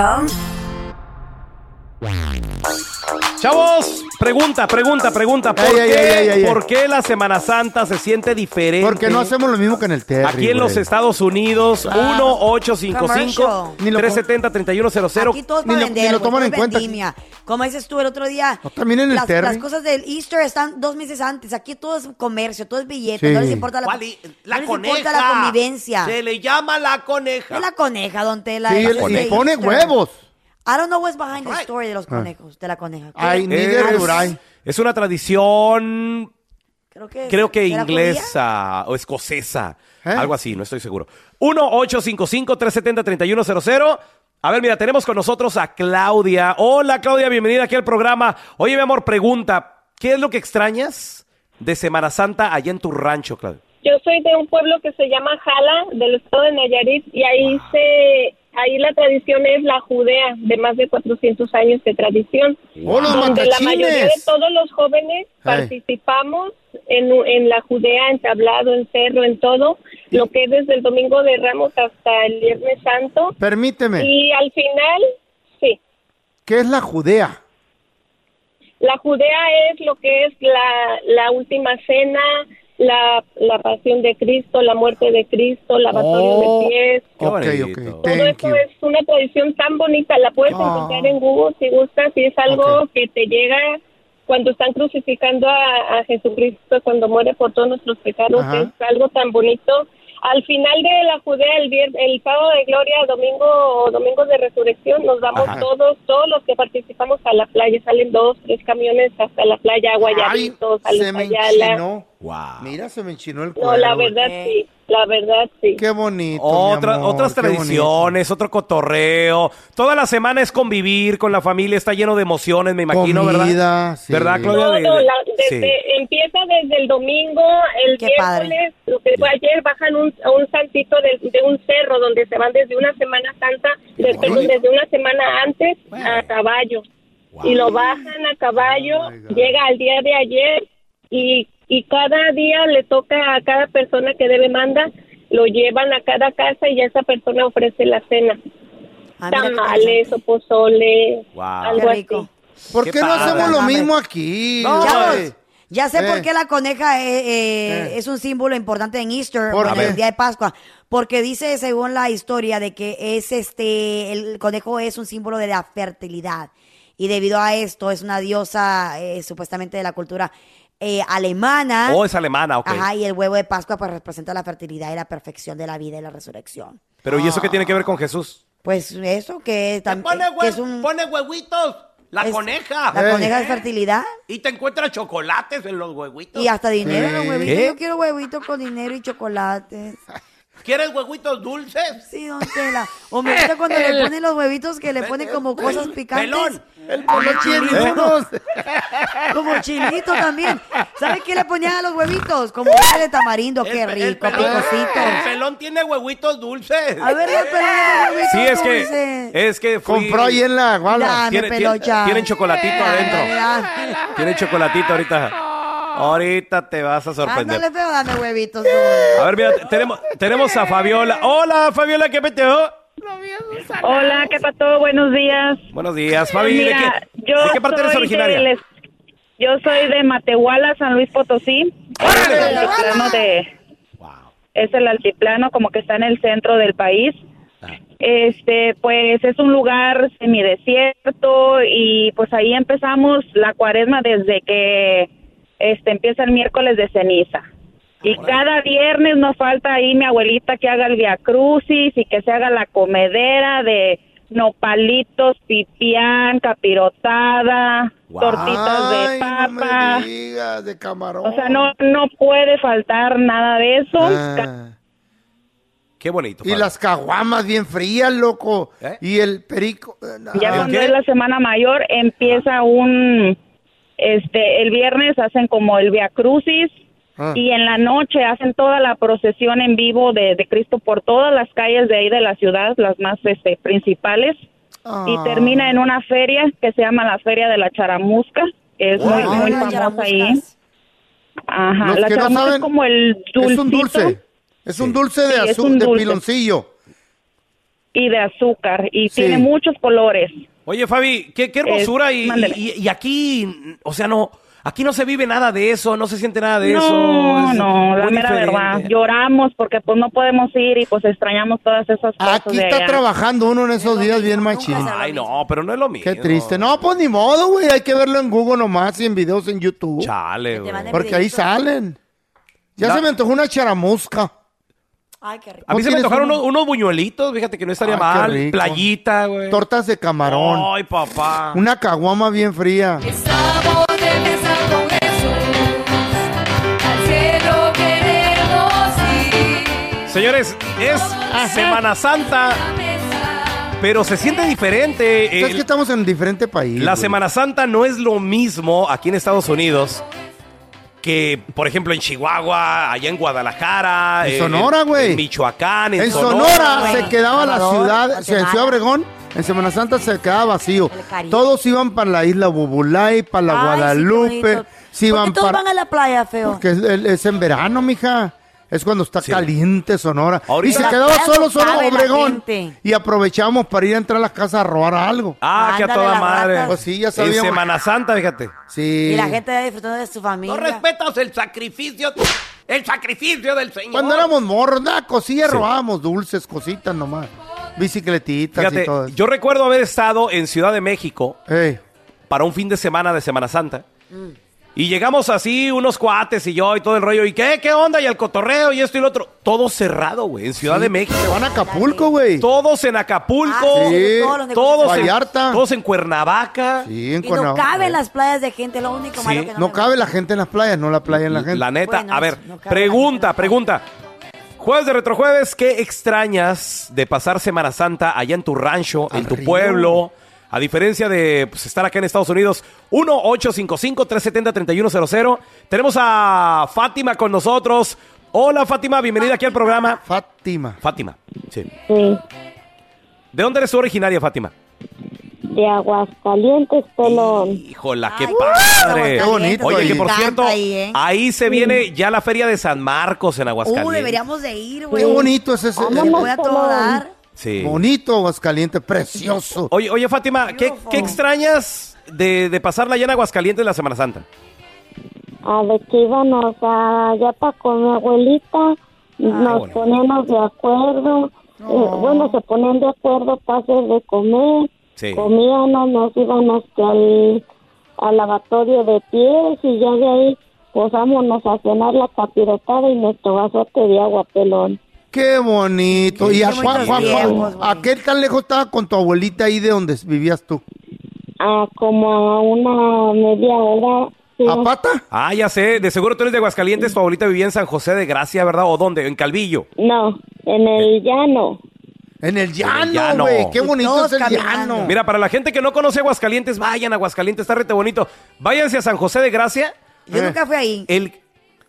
Chavos, Pregunta, pregunta, pregunta. ¿Por, Ay, qué, ay, ay, ay, ay, ay. por qué la Semana Santa se siente diferente? Porque no hacemos lo mismo que en el Terry. Aquí en los. Estados Unidos, Claro. 1-855-370-3100. Aquí todos para vender, güey, todo es vendimia. Como dices tú el otro día, también en el las, Terry. las cosas del Easter están dos meses antes. Aquí todo es comercio, todo es billete. Sí. No les importa la, ¿Cuál i- la no les coneja? importa la convivencia. Se le llama la coneja. Es la coneja, don Tela. Sí, y pone huevos. I don't know what's behind the story de los conejos, de la coneja. Ay, ¿Qué? neither es, una tradición, Creo que, creo que ¿será inglesa o escocesa. ¿Eh? Algo así, no estoy seguro. 1-855-370-3100. A ver, mira, tenemos con nosotros a Claudia. Hola, Claudia, bienvenida aquí al programa. Oye, mi amor, pregunta, ¿qué es lo que extrañas de Semana Santa allá en tu rancho, Claudia? Yo soy de un pueblo que se llama Jala, del estado de Nayarit, y ahí se, ahí la tradición es la judea, de más de 400 años de tradición, ¡Oh, los donde la mayoría de todos los jóvenes participamos en, en la judea, en tablado, en cerro, en todo, lo que es desde el domingo de Ramos hasta el Viernes Santo, Permíteme. y al final, sí, ¿Qué es la Judea? la judea es lo que es la, la última cena, la, la pasión de Cristo, la muerte de Cristo, lavatorio Oh, de pies. Qué ok, bonito. ok. Todo Thank eso you. es una tradición tan bonita, la puedes Ah. encontrar en Google si gustas y es algo que te llega cuando están crucificando a, a Jesucristo, cuando muere por todos nuestros pecados, Ajá. es algo tan bonito. Al final de la Judea, el, vier- el sábado de gloria, domingo o domingo de resurrección, nos vamos Ajá. todos, todos los que participamos a la playa, salen dos, tres camiones hasta la playa, Guayabitos, a enchinó. Wow. Mira, se me enchinó el cuero. No, la verdad sí, la verdad sí. Qué bonito. Otra- mi amor, otras qué bonito. tradiciones, otro cotorreo. Toda la semana es convivir con la familia, está lleno de emociones, me imagino, ¿verdad? Comida, sí. ¿Verdad, Claudia? Sí. desde, empieza desde el domingo, el Qué miércoles, lo que fue ayer, bajan un, a un santito de, de un cerro donde se van desde una Semana Santa, de- perdón, desde una semana antes a caballo. Y lo bajan a caballo, llega al día de ayer y, y cada día le toca a cada persona que debe manda, lo llevan a cada casa y ya esa persona ofrece la cena. Ah, Tamales o pozole, Wow. algo Qué rico. así. ¿Por Qué qué, no padre. hacemos lo mismo aquí? No, ya sé Eh. por qué la coneja eh, eh, Eh. es un símbolo importante en Easter, ¿Por bueno, el día de Pascua, porque dice según la historia de que es este el conejo es un símbolo de la fertilidad y debido a esto es una diosa eh, supuestamente de la cultura eh, alemana. Oh, es alemana, ok. Ajá, y el huevo de Pascua pues representa la fertilidad y la perfección de la vida y la resurrección. Pero ¿y eso qué tiene que ver con Jesús? Pues eso que también que es un pone huevitos, la es- coneja. La coneja es fertilidad Y te encuentras chocolates en los huevitos. y hasta dinero en los huevitos. ¿Qué? Yo quiero huevitos con dinero y chocolates. ¿Quieres huevitos dulces? Sí, don Tela. O me gusta cuando le ponen los huevitos que le ponen como cosas picantes. pelón. El Como pelón tiene. Como chilito también. ¿Sabe qué le ponían a los huevitos? Como de tamarindo. Qué rico, El picositos. pelón tiene huevitos dulces. A ver, el pelón los huevitos Sí, es que, es que fui- Compró ahí en la guala. Tiene- tiene- tienen chocolatito adentro. dale. Tiene chocolatito ahorita. Ahorita te vas a sorprender. Ándale, feo, dame huevitos. A ver, mira, tenemos, tenemos a Fabiola. Hola, Fabiola, ¿qué peteo? Hola, ¿qué pasó? Buenos días. Buenos días, Fabi. ¿De qué, yo de qué parte eres soy originaria? yo soy de Matehuala, San Luis Potosí. Es el altiplano de es el altiplano como que está en el centro del país. Este, pues es un lugar semidesierto y pues ahí empezamos la cuaresma desde que este empieza el miércoles de ceniza. Y cada viernes nos falta ahí mi abuelita que haga el Via Crucis y que se haga la comedera de nopalitos, pipián, capirotada, tortitas de papa. No me digas, de camarón. O sea, no no puede faltar nada de eso. Ah. Qué bonito. Y las caguamas bien frías, loco. ¿Eh? Y el perico. eh, Ya cuando es la semana mayor empieza un este el viernes hacen como el Via Crucis Ah. y en la noche hacen toda la procesión en vivo de, de Cristo por todas las calles de ahí de la ciudad, las más este principales y Ah. termina en una feria que se llama la Feria de la Charamusca, que es muy Órale. muy famosa ahí. Ajá, Los la que no charamusca saben, es como el dulcito Es un dulce. Es un dulce de, Sí, azul, de piloncillo. y de azúcar y Sí. tiene muchos colores. Oye, Fabi, qué, qué hermosura. y, mándale. y- y aquí, o sea, no, aquí no se vive nada de eso, no se siente nada de eso. No, no, la mera diferente. verdad. Lloramos porque pues no podemos ir y pues extrañamos todas esas cosas Aquí de está allá. trabajando uno en esos días bien machín. Ay, no, pero no es lo mismo. Qué triste. No, pues ni modo, güey. Hay que verlo en Google nomás y en videos en YouTube. Chale, güey. Porque ahí salen. Ya La- se me antojó una charamusca. Ay, qué rico. A mí se me antojaron uno? unos, unos buñuelitos, fíjate que no estaría Ay, qué mal. rico. Playita, güey. Tortas de camarón. Ay, papá. Una caguama bien fría. Estamos de mesa con Jesús, al cielo queremos ir. Señores, es Semana Santa, pero se siente diferente. Es El- que estamos en diferente país. La güey. Semana Santa no es lo mismo aquí en Estados Unidos que, por ejemplo, en Chihuahua, allá en Guadalajara, En Sonora, güey. en Michoacán, en, En Sonora se quedaba la ciudad, Guatemala. en Ciudad Obregón, en Semana Santa se quedaba vacío. Todos iban para la isla Bubulay, para la Ay, Guadalupe. se ¿Por qué todos para... van a la playa, feo? Porque es, es en verano, mija. Es cuando está caliente Sonora. Ahorita- y se quedaba solo, no la Obregón. Y aprovechamos para ir a entrar a las casas a robar algo. Ah, que a toda madre. Pues sí, ya En sabíamos. Semana Santa, fíjate. Sí. Y la gente ya disfrutando de su familia. respetas el sacrificio, el sacrificio del Señor. Cuando éramos morros, nada, cosillas Sí. robábamos, dulces, cositas nomás. Bicicletitas y todo eso. yo recuerdo haber estado en Ciudad de México Ey. para un fin de semana de Semana Santa. Y llegamos así, unos cuates y yo y todo el rollo. ¿Y qué? ¿Qué onda? Y el cotorreo y esto y lo otro. Todo cerrado, güey, en Ciudad Sí, de México. Se van a Acapulco, güey. Todos en Acapulco. Ah, sí, todos los negocios. Todos en, Vallarta. todos en Cuernavaca. Sí, en Y no Cuernavaca. caben las playas de gente, lo único Sí. malo que no, No me cabe la gente en las playas, no la playa en la gente. La neta, Bueno, a ver, no cabe pregunta, pregunta. Jueves de Retrojueves, ¿qué extrañas de pasar Semana Santa allá en tu rancho, en tu pueblo? A diferencia de pues, estar acá en Estados Unidos, 1-855-370-3100. Tenemos a Fátima con nosotros. Hola Fátima, bienvenida aquí al programa. Fátima. Fátima, sí. Sí, ¿De dónde eres tú originaria, Fátima? de Aguascalientes, pelón. Híjola, qué Ay, padre. qué bonito Oye, que por cierto, ahí, ¿eh? ahí se viene ya la feria de San Marcos en Aguascalientes. Uh, deberíamos de ir, güey. Qué bonito es ese. Voy a todo dar. Sí. Bonito Aguascalientes, precioso. Oye, oye Fátima, ¿qué, qué extrañas de, de pasarla allá en Aguascalientes la Semana Santa? A ver que íbamos allá para con mi abuelita, nos bueno. poníamos de acuerdo, eh, bueno, se ponían de acuerdo para hacer de comer, Sí. comíamos, nos íbamos que al, al lavatorio de pies y ya de ahí, vámonos a cenar la capirotada y nuestro vasote de agua, pelón. Qué bonito. Qué y a Juan, Juan, Juan. ¿a qué tan lejos estaba con tu abuelita ahí de donde vivías tú? A como a una media hora. sí. ¿A pata? Ah, ya sé, de seguro tú eres de Aguascalientes, tu abuelita vivía en San José de Gracia, ¿verdad? ¿O dónde? En Calvillo. No, en el llano. En el llano, güey. Qué bonito es el caminando. llano. Mira, para la gente que no conoce Aguascalientes, vayan a Aguascalientes, está rete bonito. Váyanse a San José de Gracia. Yo nunca fui ahí. El...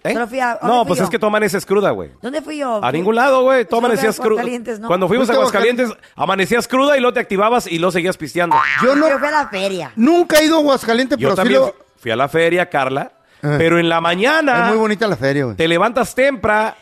¿eh? Solo fui a- ¿dónde No, fui pues yo? es que tú amaneces cruda, güey. ¿Dónde fui yo? A ningún lado, güey. Tú amanecías cruda. Cuando fuimos a ¿Fuiste a Aguascalientes, amanecías cruda y luego te activabas y luego seguías pisteando. Yo no, Yo fui a la feria. nunca he ido a Aguascalientes, Yo pero sí también lo... fui a la feria, Carla. Eh. Pero en la mañana Es muy bonita la feria, güey. te levantas temprano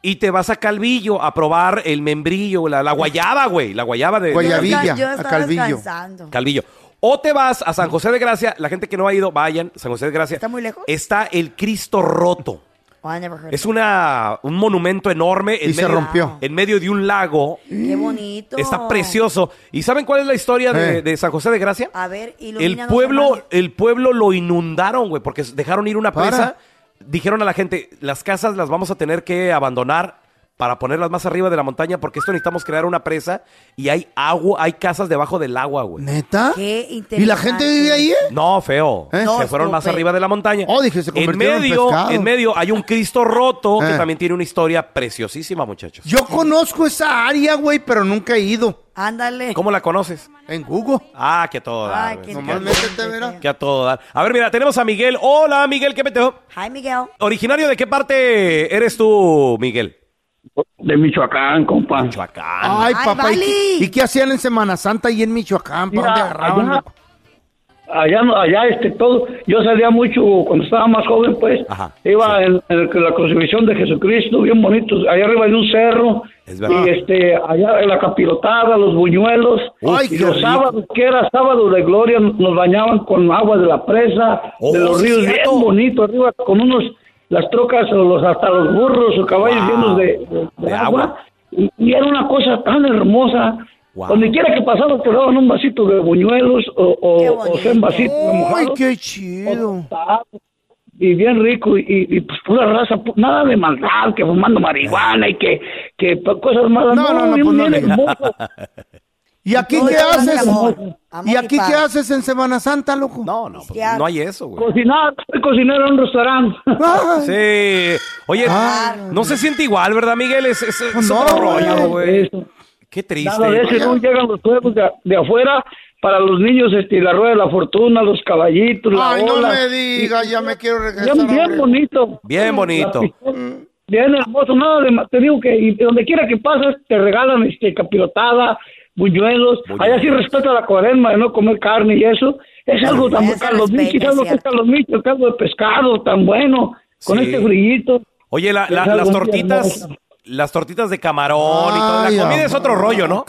y te vas a Calvillo a probar el membrillo, la, la guayaba, güey. La guayaba de, Guaya- de Guayabilla, yo a estaba Calvillo. descansando. Calvillo. O te vas a San José de Gracia. La gente que no ha ido, vayan. San José de Gracia. ¿Está muy lejos? Está el Cristo roto. Oh, I never heard Es una, un monumento enorme. Y se rompió. En medio de un lago. Qué bonito. Está precioso. ¿Y saben cuál es la historia de, Eh. de San José de Gracia? A ver, El ilumínanos, pueblo, el pueblo lo inundaron, güey, porque dejaron ir una Para. presa. Dijeron a la gente, las casas las vamos a tener que abandonar para ponerlas más arriba de la montaña porque esto necesitamos crear una presa y hay agua, hay casas debajo del agua, güey. ¿Neta? Qué ¿Y interesante. la gente vive ahí, eh? No, feo. ¿Eh? No, se fueron más arriba de la montaña. Oh, dije, se en convirtieron en medio, pescado. en medio hay un Cristo roto que Eh. también tiene una historia preciosísima, muchachos. Yo conozco esa área, güey, pero nunca he ido. Ándale. ¿Cómo la conoces? En Google. Ah, que a todo dar, Ay, güey. qué Nomás inteligente. métete, verá. Que a todo dar. A ver, mira, tenemos a Miguel. Hola, Miguel, ¿qué meteo? Hi, Miguel. ¿Originario de qué parte eres tú, Miguel? De Michoacán, compa. Michoacán. Ay, Ay, papá. ¿y, vale. ¿Y qué hacían en Semana Santa ahí en Michoacán? ¿Para dónde agarraban? allá- allá, no- allá este todo, yo salía mucho cuando estaba más joven, pues, iba en, en la crucifixión de Jesucristo, bien bonito, allá arriba de un cerro, verdad. y este, allá en la capirotada, los buñuelos, Ay, y qué los rico. sábados, que era sábado de gloria, nos bañaban con agua de la presa, Oh, de los sí, ríos, cierto. bien bonito, arriba con unos, las trocas, o los, hasta los burros o caballos Wow. llenos de, de- de De agua, agua. Y, y era una cosa tan hermosa. Wow. Donde quiera que pasaba te daban un vasito de buñuelos o, o, o sea, un vasito de Ay, qué chido. Y bien rico y, y, pues pura raza, pu- nada de maldad, que fumando marihuana y que, que pa- cosas malas. No, no, no, bien, pues no. ¿Y aquí No, qué haces? amor, amor ¿Y aquí qué haces en Semana Santa, loco? No, no, pues, no hay eso, güey. Cocinar, soy cocinero en un restaurante. Sí. Oye, no se siente igual, ¿verdad, Miguel? Es, es, es No, otro rollo, güey. Qué triste. Nada de eso, no llegan los juegos de, de afuera para los niños, este, la rueda de la fortuna, los caballitos, la Ay, no ola. me digas, ya me quiero regresar. Bien, bien bonito. Bien bonito. Bien hermoso, nada de ma- te digo que y donde quiera que pasas te regalan este capirotada, buñuelos, allá sí respeta la cuaresma de no comer carne y eso, es algo tan Eso Carlos Michi, ¿sabes lo es que es Carlos Michi? El caldo de pescado tan bueno, con Sí. este brillito. Oye, la- las tortitas, las tortitas de camarón y todo. Ay, La comida es otro rollo, ¿no?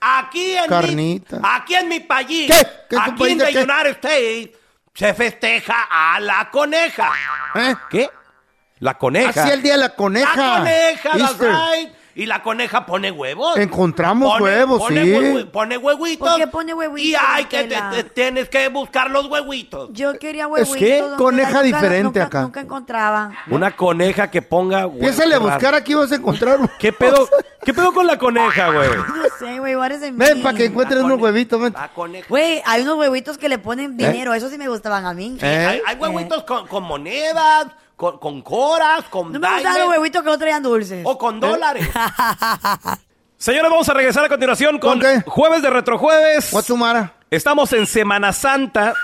Aquí en Carnita. mi, aquí en mi país, ¿Qué? ¿Qué aquí país en the qué? United States, se festeja a la coneja. ¿Eh? ¿Qué? La coneja. Así el día de la coneja. La coneja, that's Easter. right. Y la coneja pone huevos. Encontramos Pone- huevos, pone sí. hue- pone huevitos. ¿Por qué pone huevitos, Y hay que te- tienes que buscar los huevitos. Yo quería Es huevitos. que don coneja diferente nunca- acá. Nunca encontraba. Una coneja que ponga. huevos. Empiézale a buscar aquí vas a encontrar un... ¿Qué pedo, ¿Qué pedo con la coneja, güey? No sé, güey, Ven para que encuentres unos huevitos, ven. La coneja. Güey, hay unos huevitos que le ponen dinero. Esos sí me gustaban a mí. ¿Eh? Hay, hay huevitos con, con monedas, con, con coras, con No me gustaban los huevitos que no traían dulces. o con dólares. Señores, vamos a regresar a continuación con ¿Con qué? Jueves de Retrojueves. What's the matter? Estamos en Semana Santa.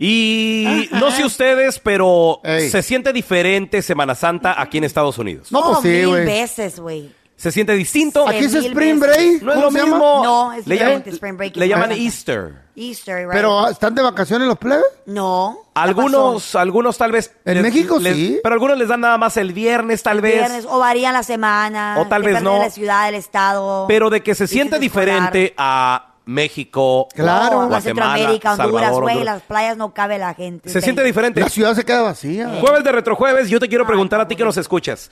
Y no sé ustedes, pero Ey. se siente diferente Semana Santa aquí en Estados Unidos. No, pues sí, mil güey. veces, güey. Se siente distinto. Aquí es Spring. Break. No es ¿Cómo lo mismo. No, es le, diferente, llaman- Spring Break le llaman. Easter. Easter, right? Pero ¿están de vacaciones los plebes? No. Algunos, algunos tal vez. En México sí. Pero algunos les dan nada más el viernes, tal pasó. vez. Viernes, o varían la semana. O tal vez depende no. de la ciudad, del estado. Pero de que se siente diferente a México, Claro. Guatemala, Centroamérica, Honduras, Salvador, las playas no cabe la gente. Se siente diferente. La ciudad se queda vacía. Jueves de Retrojueves, yo te quiero preguntar a ti que nos escuchas.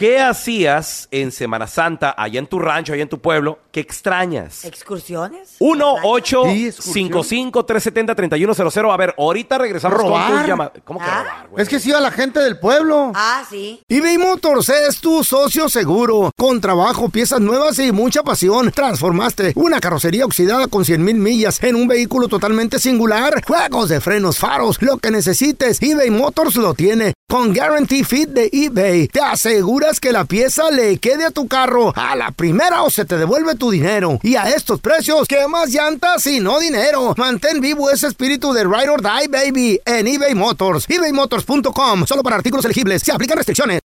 ¿Qué hacías en Semana Santa, allá en tu rancho, allá en tu pueblo? ¿Qué extrañas? ¿Excursiones? 1 8 Sí, excursión. 55 370 3100 A ver, ahorita regresamos con Robar. ¿Cómo que Ah. robar, güey? Es que sí a la gente del pueblo. Ah, sí. eBay Motors es tu socio seguro. Con trabajo, piezas nuevas y mucha pasión. Transformaste una carrocería oxidada con 100 mil millas en un vehículo totalmente singular. Juegos de frenos, faros, lo que necesites. eBay Motors lo tiene. Con Guarantee Fit de eBay, te que la pieza le quede a tu carro a la primera o se te devuelve tu dinero. Y a estos precios, ¿qué más llantas y no dinero? Mantén vivo ese espíritu de Ride or Die, baby, en eBay Motors. ebaymotors.com. Solo para artículos elegibles. Se aplican restricciones.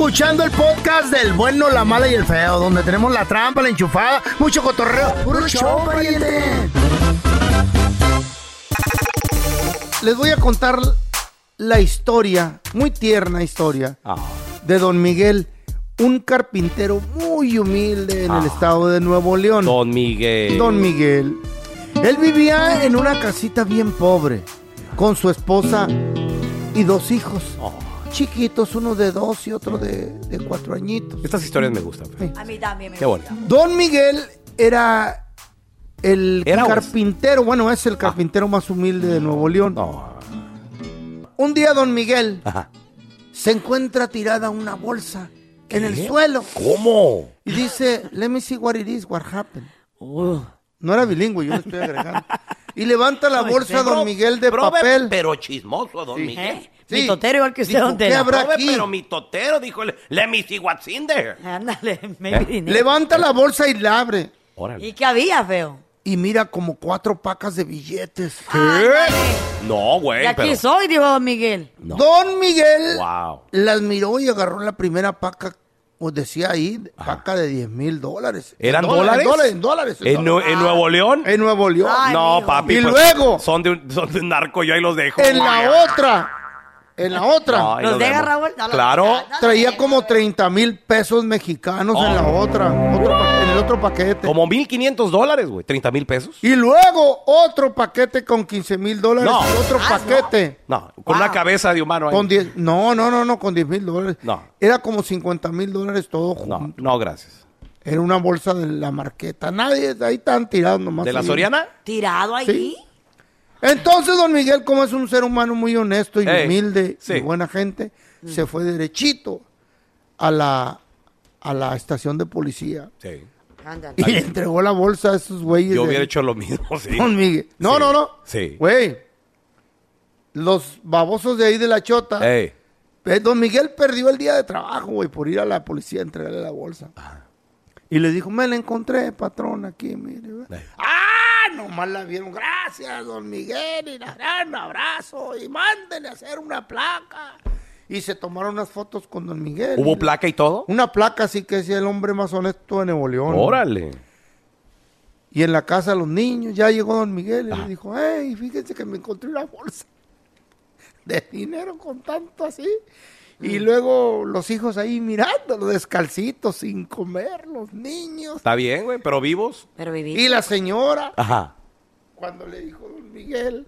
Escuchando el podcast del bueno, la mala y el feo, donde tenemos la trampa, la enchufada, mucho cotorreo. ¡Puro show, pariente! Les voy a contar la historia, muy tierna historia, Ah. de don Miguel. un carpintero muy humilde en el Ah. estado de Nuevo León. Don Miguel. Don Miguel. Él vivía en una casita bien pobre, con su esposa y dos hijos. Oh. Chiquitos, uno de dos y otro de, de cuatro añitos. Estas historias me gustan. Feo. A mí también me Qué bonito. Don Miguel era el ¿Era o es? carpintero, bueno, es el carpintero más humilde de Nuevo León. Un día don Miguel se encuentra tirada una bolsa en el ¿Qué? suelo. ¿Cómo? Y dice, let me see what it is, what happened. No era bilingüe, yo le estoy agregando. Y levanta la bolsa don Miguel de Probe, papel. Pero chismoso, don Miguel. Sí. Mi totero igual que usted, Dijo, don Tela. ¿qué habrá aquí? Pero mi totero dijo, let me see what's in there. Ándale, ¿Eh? Levanta la bolsa y la abre. ¿Y qué había, feo? Y mira como cuatro pacas de billetes. No, güey. Y aquí pero- soy, dijo Don Miguel. Don Miguel Wow. las miró y agarró la primera paca, pues decía ahí, paca de 10 mil dólares. ¿Eran En dólares? En dólares, en dólares. en ¿En, Nue- dólares. en Nuevo León? En Nuevo León. no, papi. Y pues, luego, Son de, un, son de un narco, yo ahí los dejo. en la otra, en la otra. No, ahí ¿Los nos deja, vemos. Raúl? Claro. Traía como 30 mil pesos mexicanos en la otra, otro pa- en el otro paquete. Como 1.500 dólares, güey. 30 mil pesos. Y luego otro paquete con 15 mil dólares. No. otro Ah, paquete. No, con una cabeza de humano ahí. Con 10, no, no, no, no, con 10 mil dólares. No. Era como 50 mil dólares todo junto. No, no, gracias. Era una bolsa de la marqueta. Nadie, ahí están tirados nomás. ¿De la ahí. Soriana? ¿Tirado? Sí. Entonces, don Miguel, como es un ser humano muy honesto y Ey, humilde sí. y buena gente, se fue derechito a la, a la estación de policía. Sí. Y le entregó la bolsa a esos güeyes. Yo de- hubiera hecho lo mismo, sí. Don Miguel. No, Sí. no, no. Sí. Güey, los babosos de ahí de la chota. Ey. Eh, Don Miguel perdió el día de trabajo, güey, por ir a la policía a entregarle la bolsa. Y le dijo, me la encontré, patrón, aquí, mire. güey". Ah, nomás la vieron. Gracias, don Miguel, y la gran abrazo. Y mándenle a hacer una placa. Y se tomaron unas fotos con don Miguel. ¿Hubo placa y todo? Una placa así que decía el hombre más honesto de Nuevo León. Órale. Y en la casa de los niños, ya llegó don Miguel y le dijo, hey, fíjense que me encontré una bolsa de dinero con tanto así. Y luego los hijos ahí mirándolo descalcitos, sin comer, los niños. Está bien, güey, pero vivos. Pero viví. Y la señora, Ajá. cuando le dijo don Miguel,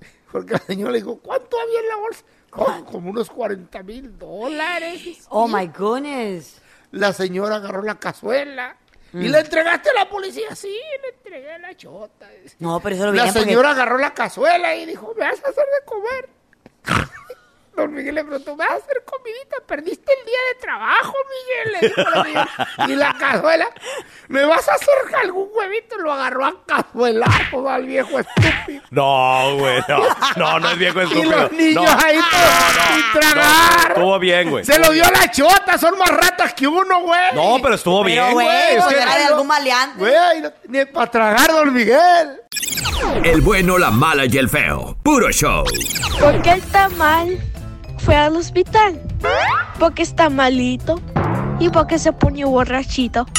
porque la señora le dijo, ¿cuánto había en la bolsa? "Oh, como unos 40 mil dólares. Oh my goodness. La señora agarró la cazuela. ¿Y Mm. le entregaste a la policía? Sí, le entregué a la chota. No, pero eso lo La porque- señora agarró la cazuela y dijo, ¿me vas a hacer de comer? Don Miguel le preguntó, ¿me vas a hacer comidita? ¿Perdiste el día de trabajo, Miguel? Le dijo la señora. Y la cazuela, ¿me vas a hacer algún huevito? Lo agarró a cazuelazo al viejo estúpido. No, güey, no. No, no es viejo Y estúpido. los niños No. ahí sin tragar. Estuvo bien, güey. Se lo dio a la chota, son más ratas que uno, güey. No, pero estuvo bien, güey. Es que- era de algún maleante. Güey, no- ni para tragar, don Miguel. El bueno, la mala y el feo. Puro show. ¿Por qué el tamal fue al hospital? Porque está malito y porque se pone borrachito.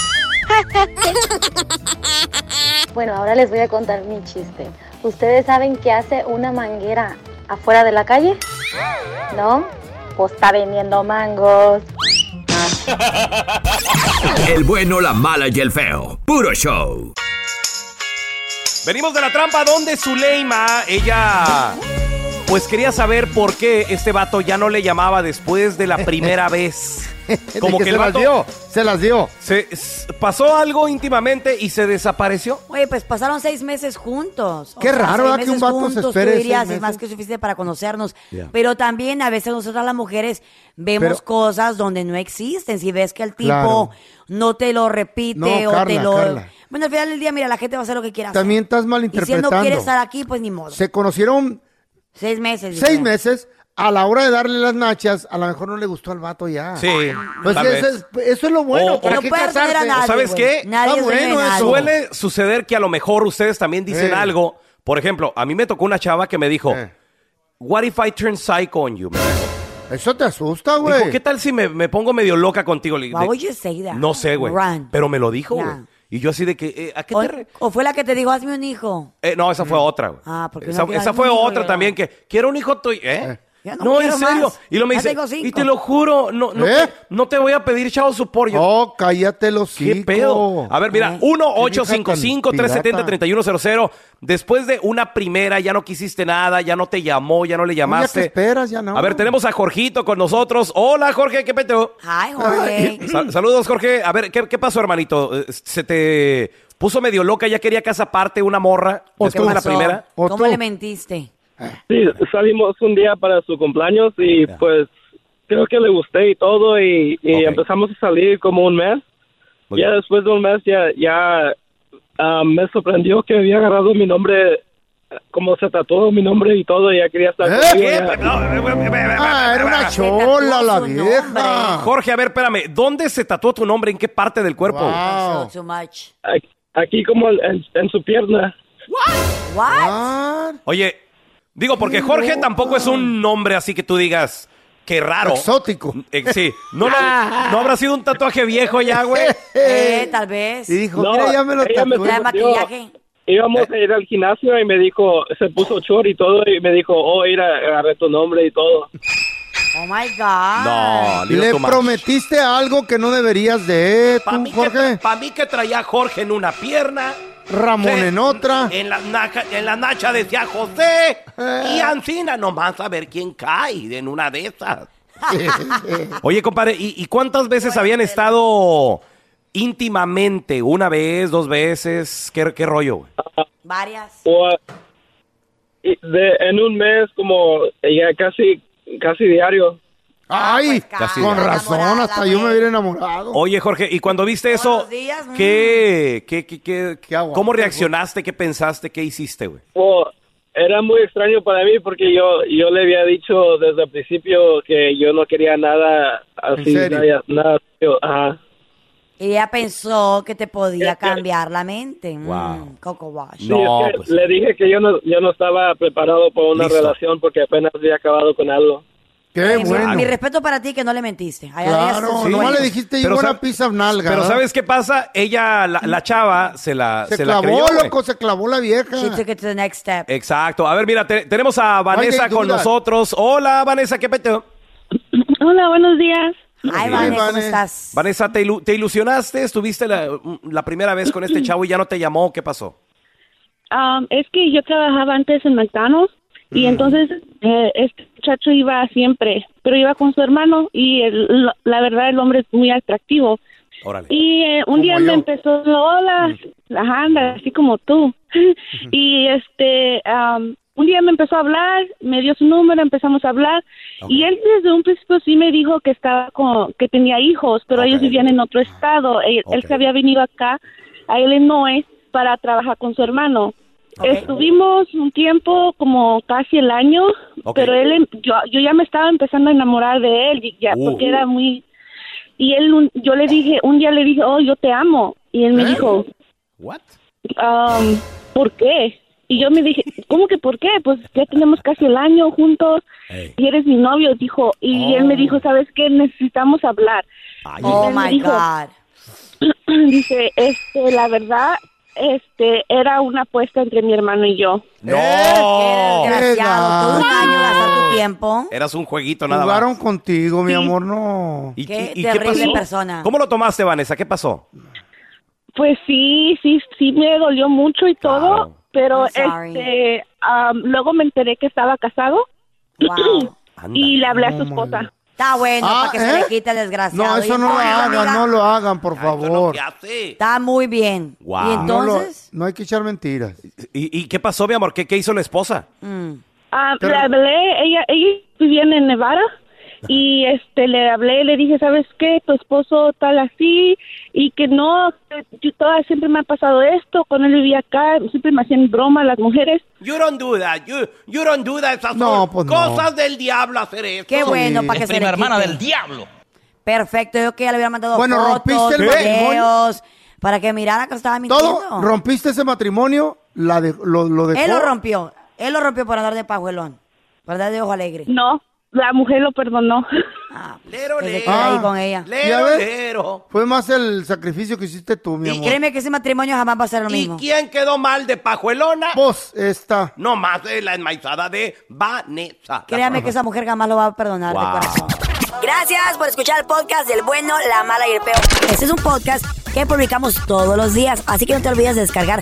Bueno, ahora les voy a contar mi chiste. ¿Ustedes saben qué hace una manguera afuera de la calle? ¿No? Pues está vendiendo mangos. El bueno, la mala y el feo. Puro show. Venimos de la trampa donde Zuleima, ella, pues quería saber por qué este vato ya no le llamaba después de la primera vez. Como que, que el se las dio, se las dio. se- s- pasó algo íntimamente y se desapareció. Oye, pues pasaron seis meses juntos. O Qué raro, ¿verdad, que un vato se espere Tú dirías, seis es más que suficiente para conocernos. Ya. Pero también a veces nosotras las mujeres vemos Pero- cosas donde no existen. Si ves que el tipo Claro. no te lo repite No, o te Carla, lo... Carla. Bueno, al final del día, mira, la gente va a hacer lo que quiera hacer. También estás Y si él malinterpretando. no quiere estar aquí, pues ni modo. Se conocieron Seis meses. seis meses. A la hora de darle las nachas, a lo mejor no le gustó al vato ya. Sí, Pues tal eso, vez. es, eso es lo bueno. O- ¿para o- qué a casarse? nadie, ¿Sabes güey. qué? Nadie Está es dueño de bueno nadie. eso. Suele suceder que a lo mejor ustedes también dicen Eh. algo. Por ejemplo, a mí me tocó una chava que me dijo, What if I turn psycho on you? Me dijo. Eso te asusta, Dijo, güey. ¿qué tal si me, me pongo medio loca contigo? Le- Why de- would you say that? No sé, güey. Run. Pero me lo dijo, güey. Y yo así de que, eh, ¿a qué O, te re- o fue la que te dijo, hazme un hijo. Eh, no, esa fue otra, güey. Ah, porque esa, no fue otra también que, quiero un hijo tuyo, ¿eh? Ya No, en serio. más. Y lo me Ya dice, tengo cinco. y te lo juro, no, no, ¿Eh? te, no te voy a pedir chavo support. Yo, Oh, cállate los ¿Qué pedo? A ver, mira, 1-855-370-3100. Después de una primera, ya no quisiste nada, ya no te llamó, ya no le ¿Qué llamaste. esperas? Ya no. A ver, tenemos a Jorgito con nosotros. Hola, Jorge, ¿qué pedo? Hi, Jorge. Sa- saludos, Jorge. A ver, ¿qué, qué pasó, hermanito? Eh, ¿Se te puso medio loca? ¿Ya quería casa aparte una morra ¿O después de la primera? ¿Cómo le mentiste? Sí, salimos un día para su cumpleaños y pues creo que le gusté y todo y, y empezamos a salir como un mes. ya después de un mes ya, ya ah, me sorprendió que había agarrado mi nombre, como se tatuó mi nombre y todo y ya quería estar conmigo, ya. Ah, era una chola la vieja. Jorge, a ver, espérame. ¿Dónde se tatuó tu nombre? ¿En qué parte del cuerpo? So much. Aquí, aquí como en, en su pierna. What? Oye, digo, porque Jorge tampoco es un nombre así que tú digas, qué raro. Exótico. Eh, sí. No, no, no habrá sido un tatuaje viejo ya, güey. Eh, tal vez. Y dijo, No, mira, ya me lo ella me tatué. Trae maquillaje. Íbamos a ir al gimnasio y me dijo, se puso short y todo y me dijo, oh, mira, agarré tu nombre y todo. Oh my God. No, Le prometiste algo que no deberías de, Para tú, mí, Jorge. que, pa' mí que traía Jorge en una pierna. Ramón en otra. En la, naca- en la nacha decía José. Y Ancina, nomás a ver quién cae en una de esas. Oye, compadre, ¿y, y cuántas veces habían estado íntimamente? ¿Una vez, dos veces? ¿Qué, qué rollo? güey? Varias. O, y de, en un mes como ya casi, casi diario. Ay, Casi con ya. razón, hasta yo me hubiera enamorado. Oye, Jorge, y cuando viste eso, días, mm. ¿qué, qué, qué, qué- ¿cómo reaccionaste? ¿Qué pensaste? ¿Qué hiciste, güey? O, era muy extraño para mí porque yo, yo le había dicho desde el principio que yo no quería nada así, ¿En serio? nada, nada ajá. Y ella pensó que te podía cambiar la mente. Mm, Wow. Coco Wash. Sí, es que le dije que yo no, yo no estaba preparado para una Listo. relación porque apenas había acabado con algo. Qué mi- bueno. Mi, respeto para ti que no le mentiste. Allá Claro, eso, nomás le dijiste, Pero yo una pizza nalga. Pero ¿no? ¿sabes qué pasa? Ella, la, la chava, se la, Se, se la clavó, creyó, güey. loco, se clavó la vieja. She took it to the next step. Exacto. A ver, mira, te- tenemos a Vanessa con nosotros. Hola, Vanessa, ¿qué peto? Hola, buenos días. Ay, Sí. Vane, ¿cómo estás? Vanessa, ¿te, ilu- te ilusionaste? ¿Estuviste la, la primera vez con este chavo y ya no te llamó? ¿Qué pasó? Um, es que yo trabajaba antes en McDonald's y entonces eh, este muchacho iba siempre, pero iba con su hermano y el- la verdad el hombre es muy atractivo. Órale. Y eh, un día me empezó, hola, la anda, así como tú. y este, am, un día me empezó a hablar, me dio su número, empezamos a hablar. Y él desde un principio sí me dijo que estaba con, que tenía hijos, pero ellos vivían en otro estado. Él, él se había venido acá a Illinois para trabajar con su hermano. Estuvimos un tiempo, como casi el año, pero él, em- yo, yo ya me estaba empezando a enamorar de él, y ya, Uh. porque era muy, y él, un- yo le dije, un día le dije, oh, yo te amo. Y él me ¿Eh? dijo, What? um, ¿por qué? Y yo me dije, ¿cómo que por qué? Pues ya tenemos casi el año juntos y eres mi novio, dijo. Y él me dijo, ¿sabes qué? Necesitamos hablar. Y Oh él me my dijo, God. Dice, este, la verdad, este, era una apuesta entre mi hermano y yo. ¡No! Qué desgraciado. Todo un año tu tiempo. Eras un jueguito nada Jugaron más. contigo, mi amor, no. ¿Y, Qué y- y qué terrible pasó? persona. ¿Cómo lo tomaste, Vanessa? ¿Qué pasó? Pues sí, sí, sí me dolió mucho y todo, Claro. pero I'm sorry. este, am, luego me enteré que estaba casado Wow. y le hablé a su esposa. Está bueno, Ah, para que se ¿eh? le quite el desgraciado. No, eso no lo entonces, hagan, amiga, no lo hagan, por favor. Está muy bien. Wow. Y No, lo- entonces, no hay que echar mentiras. ¿Y, y qué pasó, mi amor? ¿Qué, qué hizo la esposa? mm, Ah, Pero- le hablé, ella, ella vivía en Nevada y este le hablé, le dije, ¿sabes qué? Tu esposo tal así y que no, yo toda siempre me ha pasado esto, cuando él vivía acá, siempre me hacían broma las mujeres. You don't do that. You, you don't do that. Esas No, son pues no. cosas del diablo hacer eso. qué bueno para que se hermana del diablo. Perfecto, yo que ya le hubiera mandado Bueno, fotos, rompiste el matrimonio. videos, para que mirara que estaba mintiendo. Todo, rompiste ese matrimonio, la de, lo, lo dejó. Él lo rompió. Él lo rompió por andar de pajuelón. ¿Verdad? De ojo alegre. No, la mujer lo perdonó. Lero, se lero. quede ahí con ella. ¿Ya ves? Lero. Fue más el sacrificio que hiciste tú, mi Y amor. créeme que ese matrimonio jamás va a ser lo ¿Y mismo. quién quedó mal de pajuelona? Vos, esta. No más de la enmaizada de Vanessa. Créame que esa mujer jamás lo va a perdonar de corazón. Gracias por escuchar el podcast del bueno, la mala y el peor. Este es un podcast que publicamos todos los días, así que no te olvides de descargar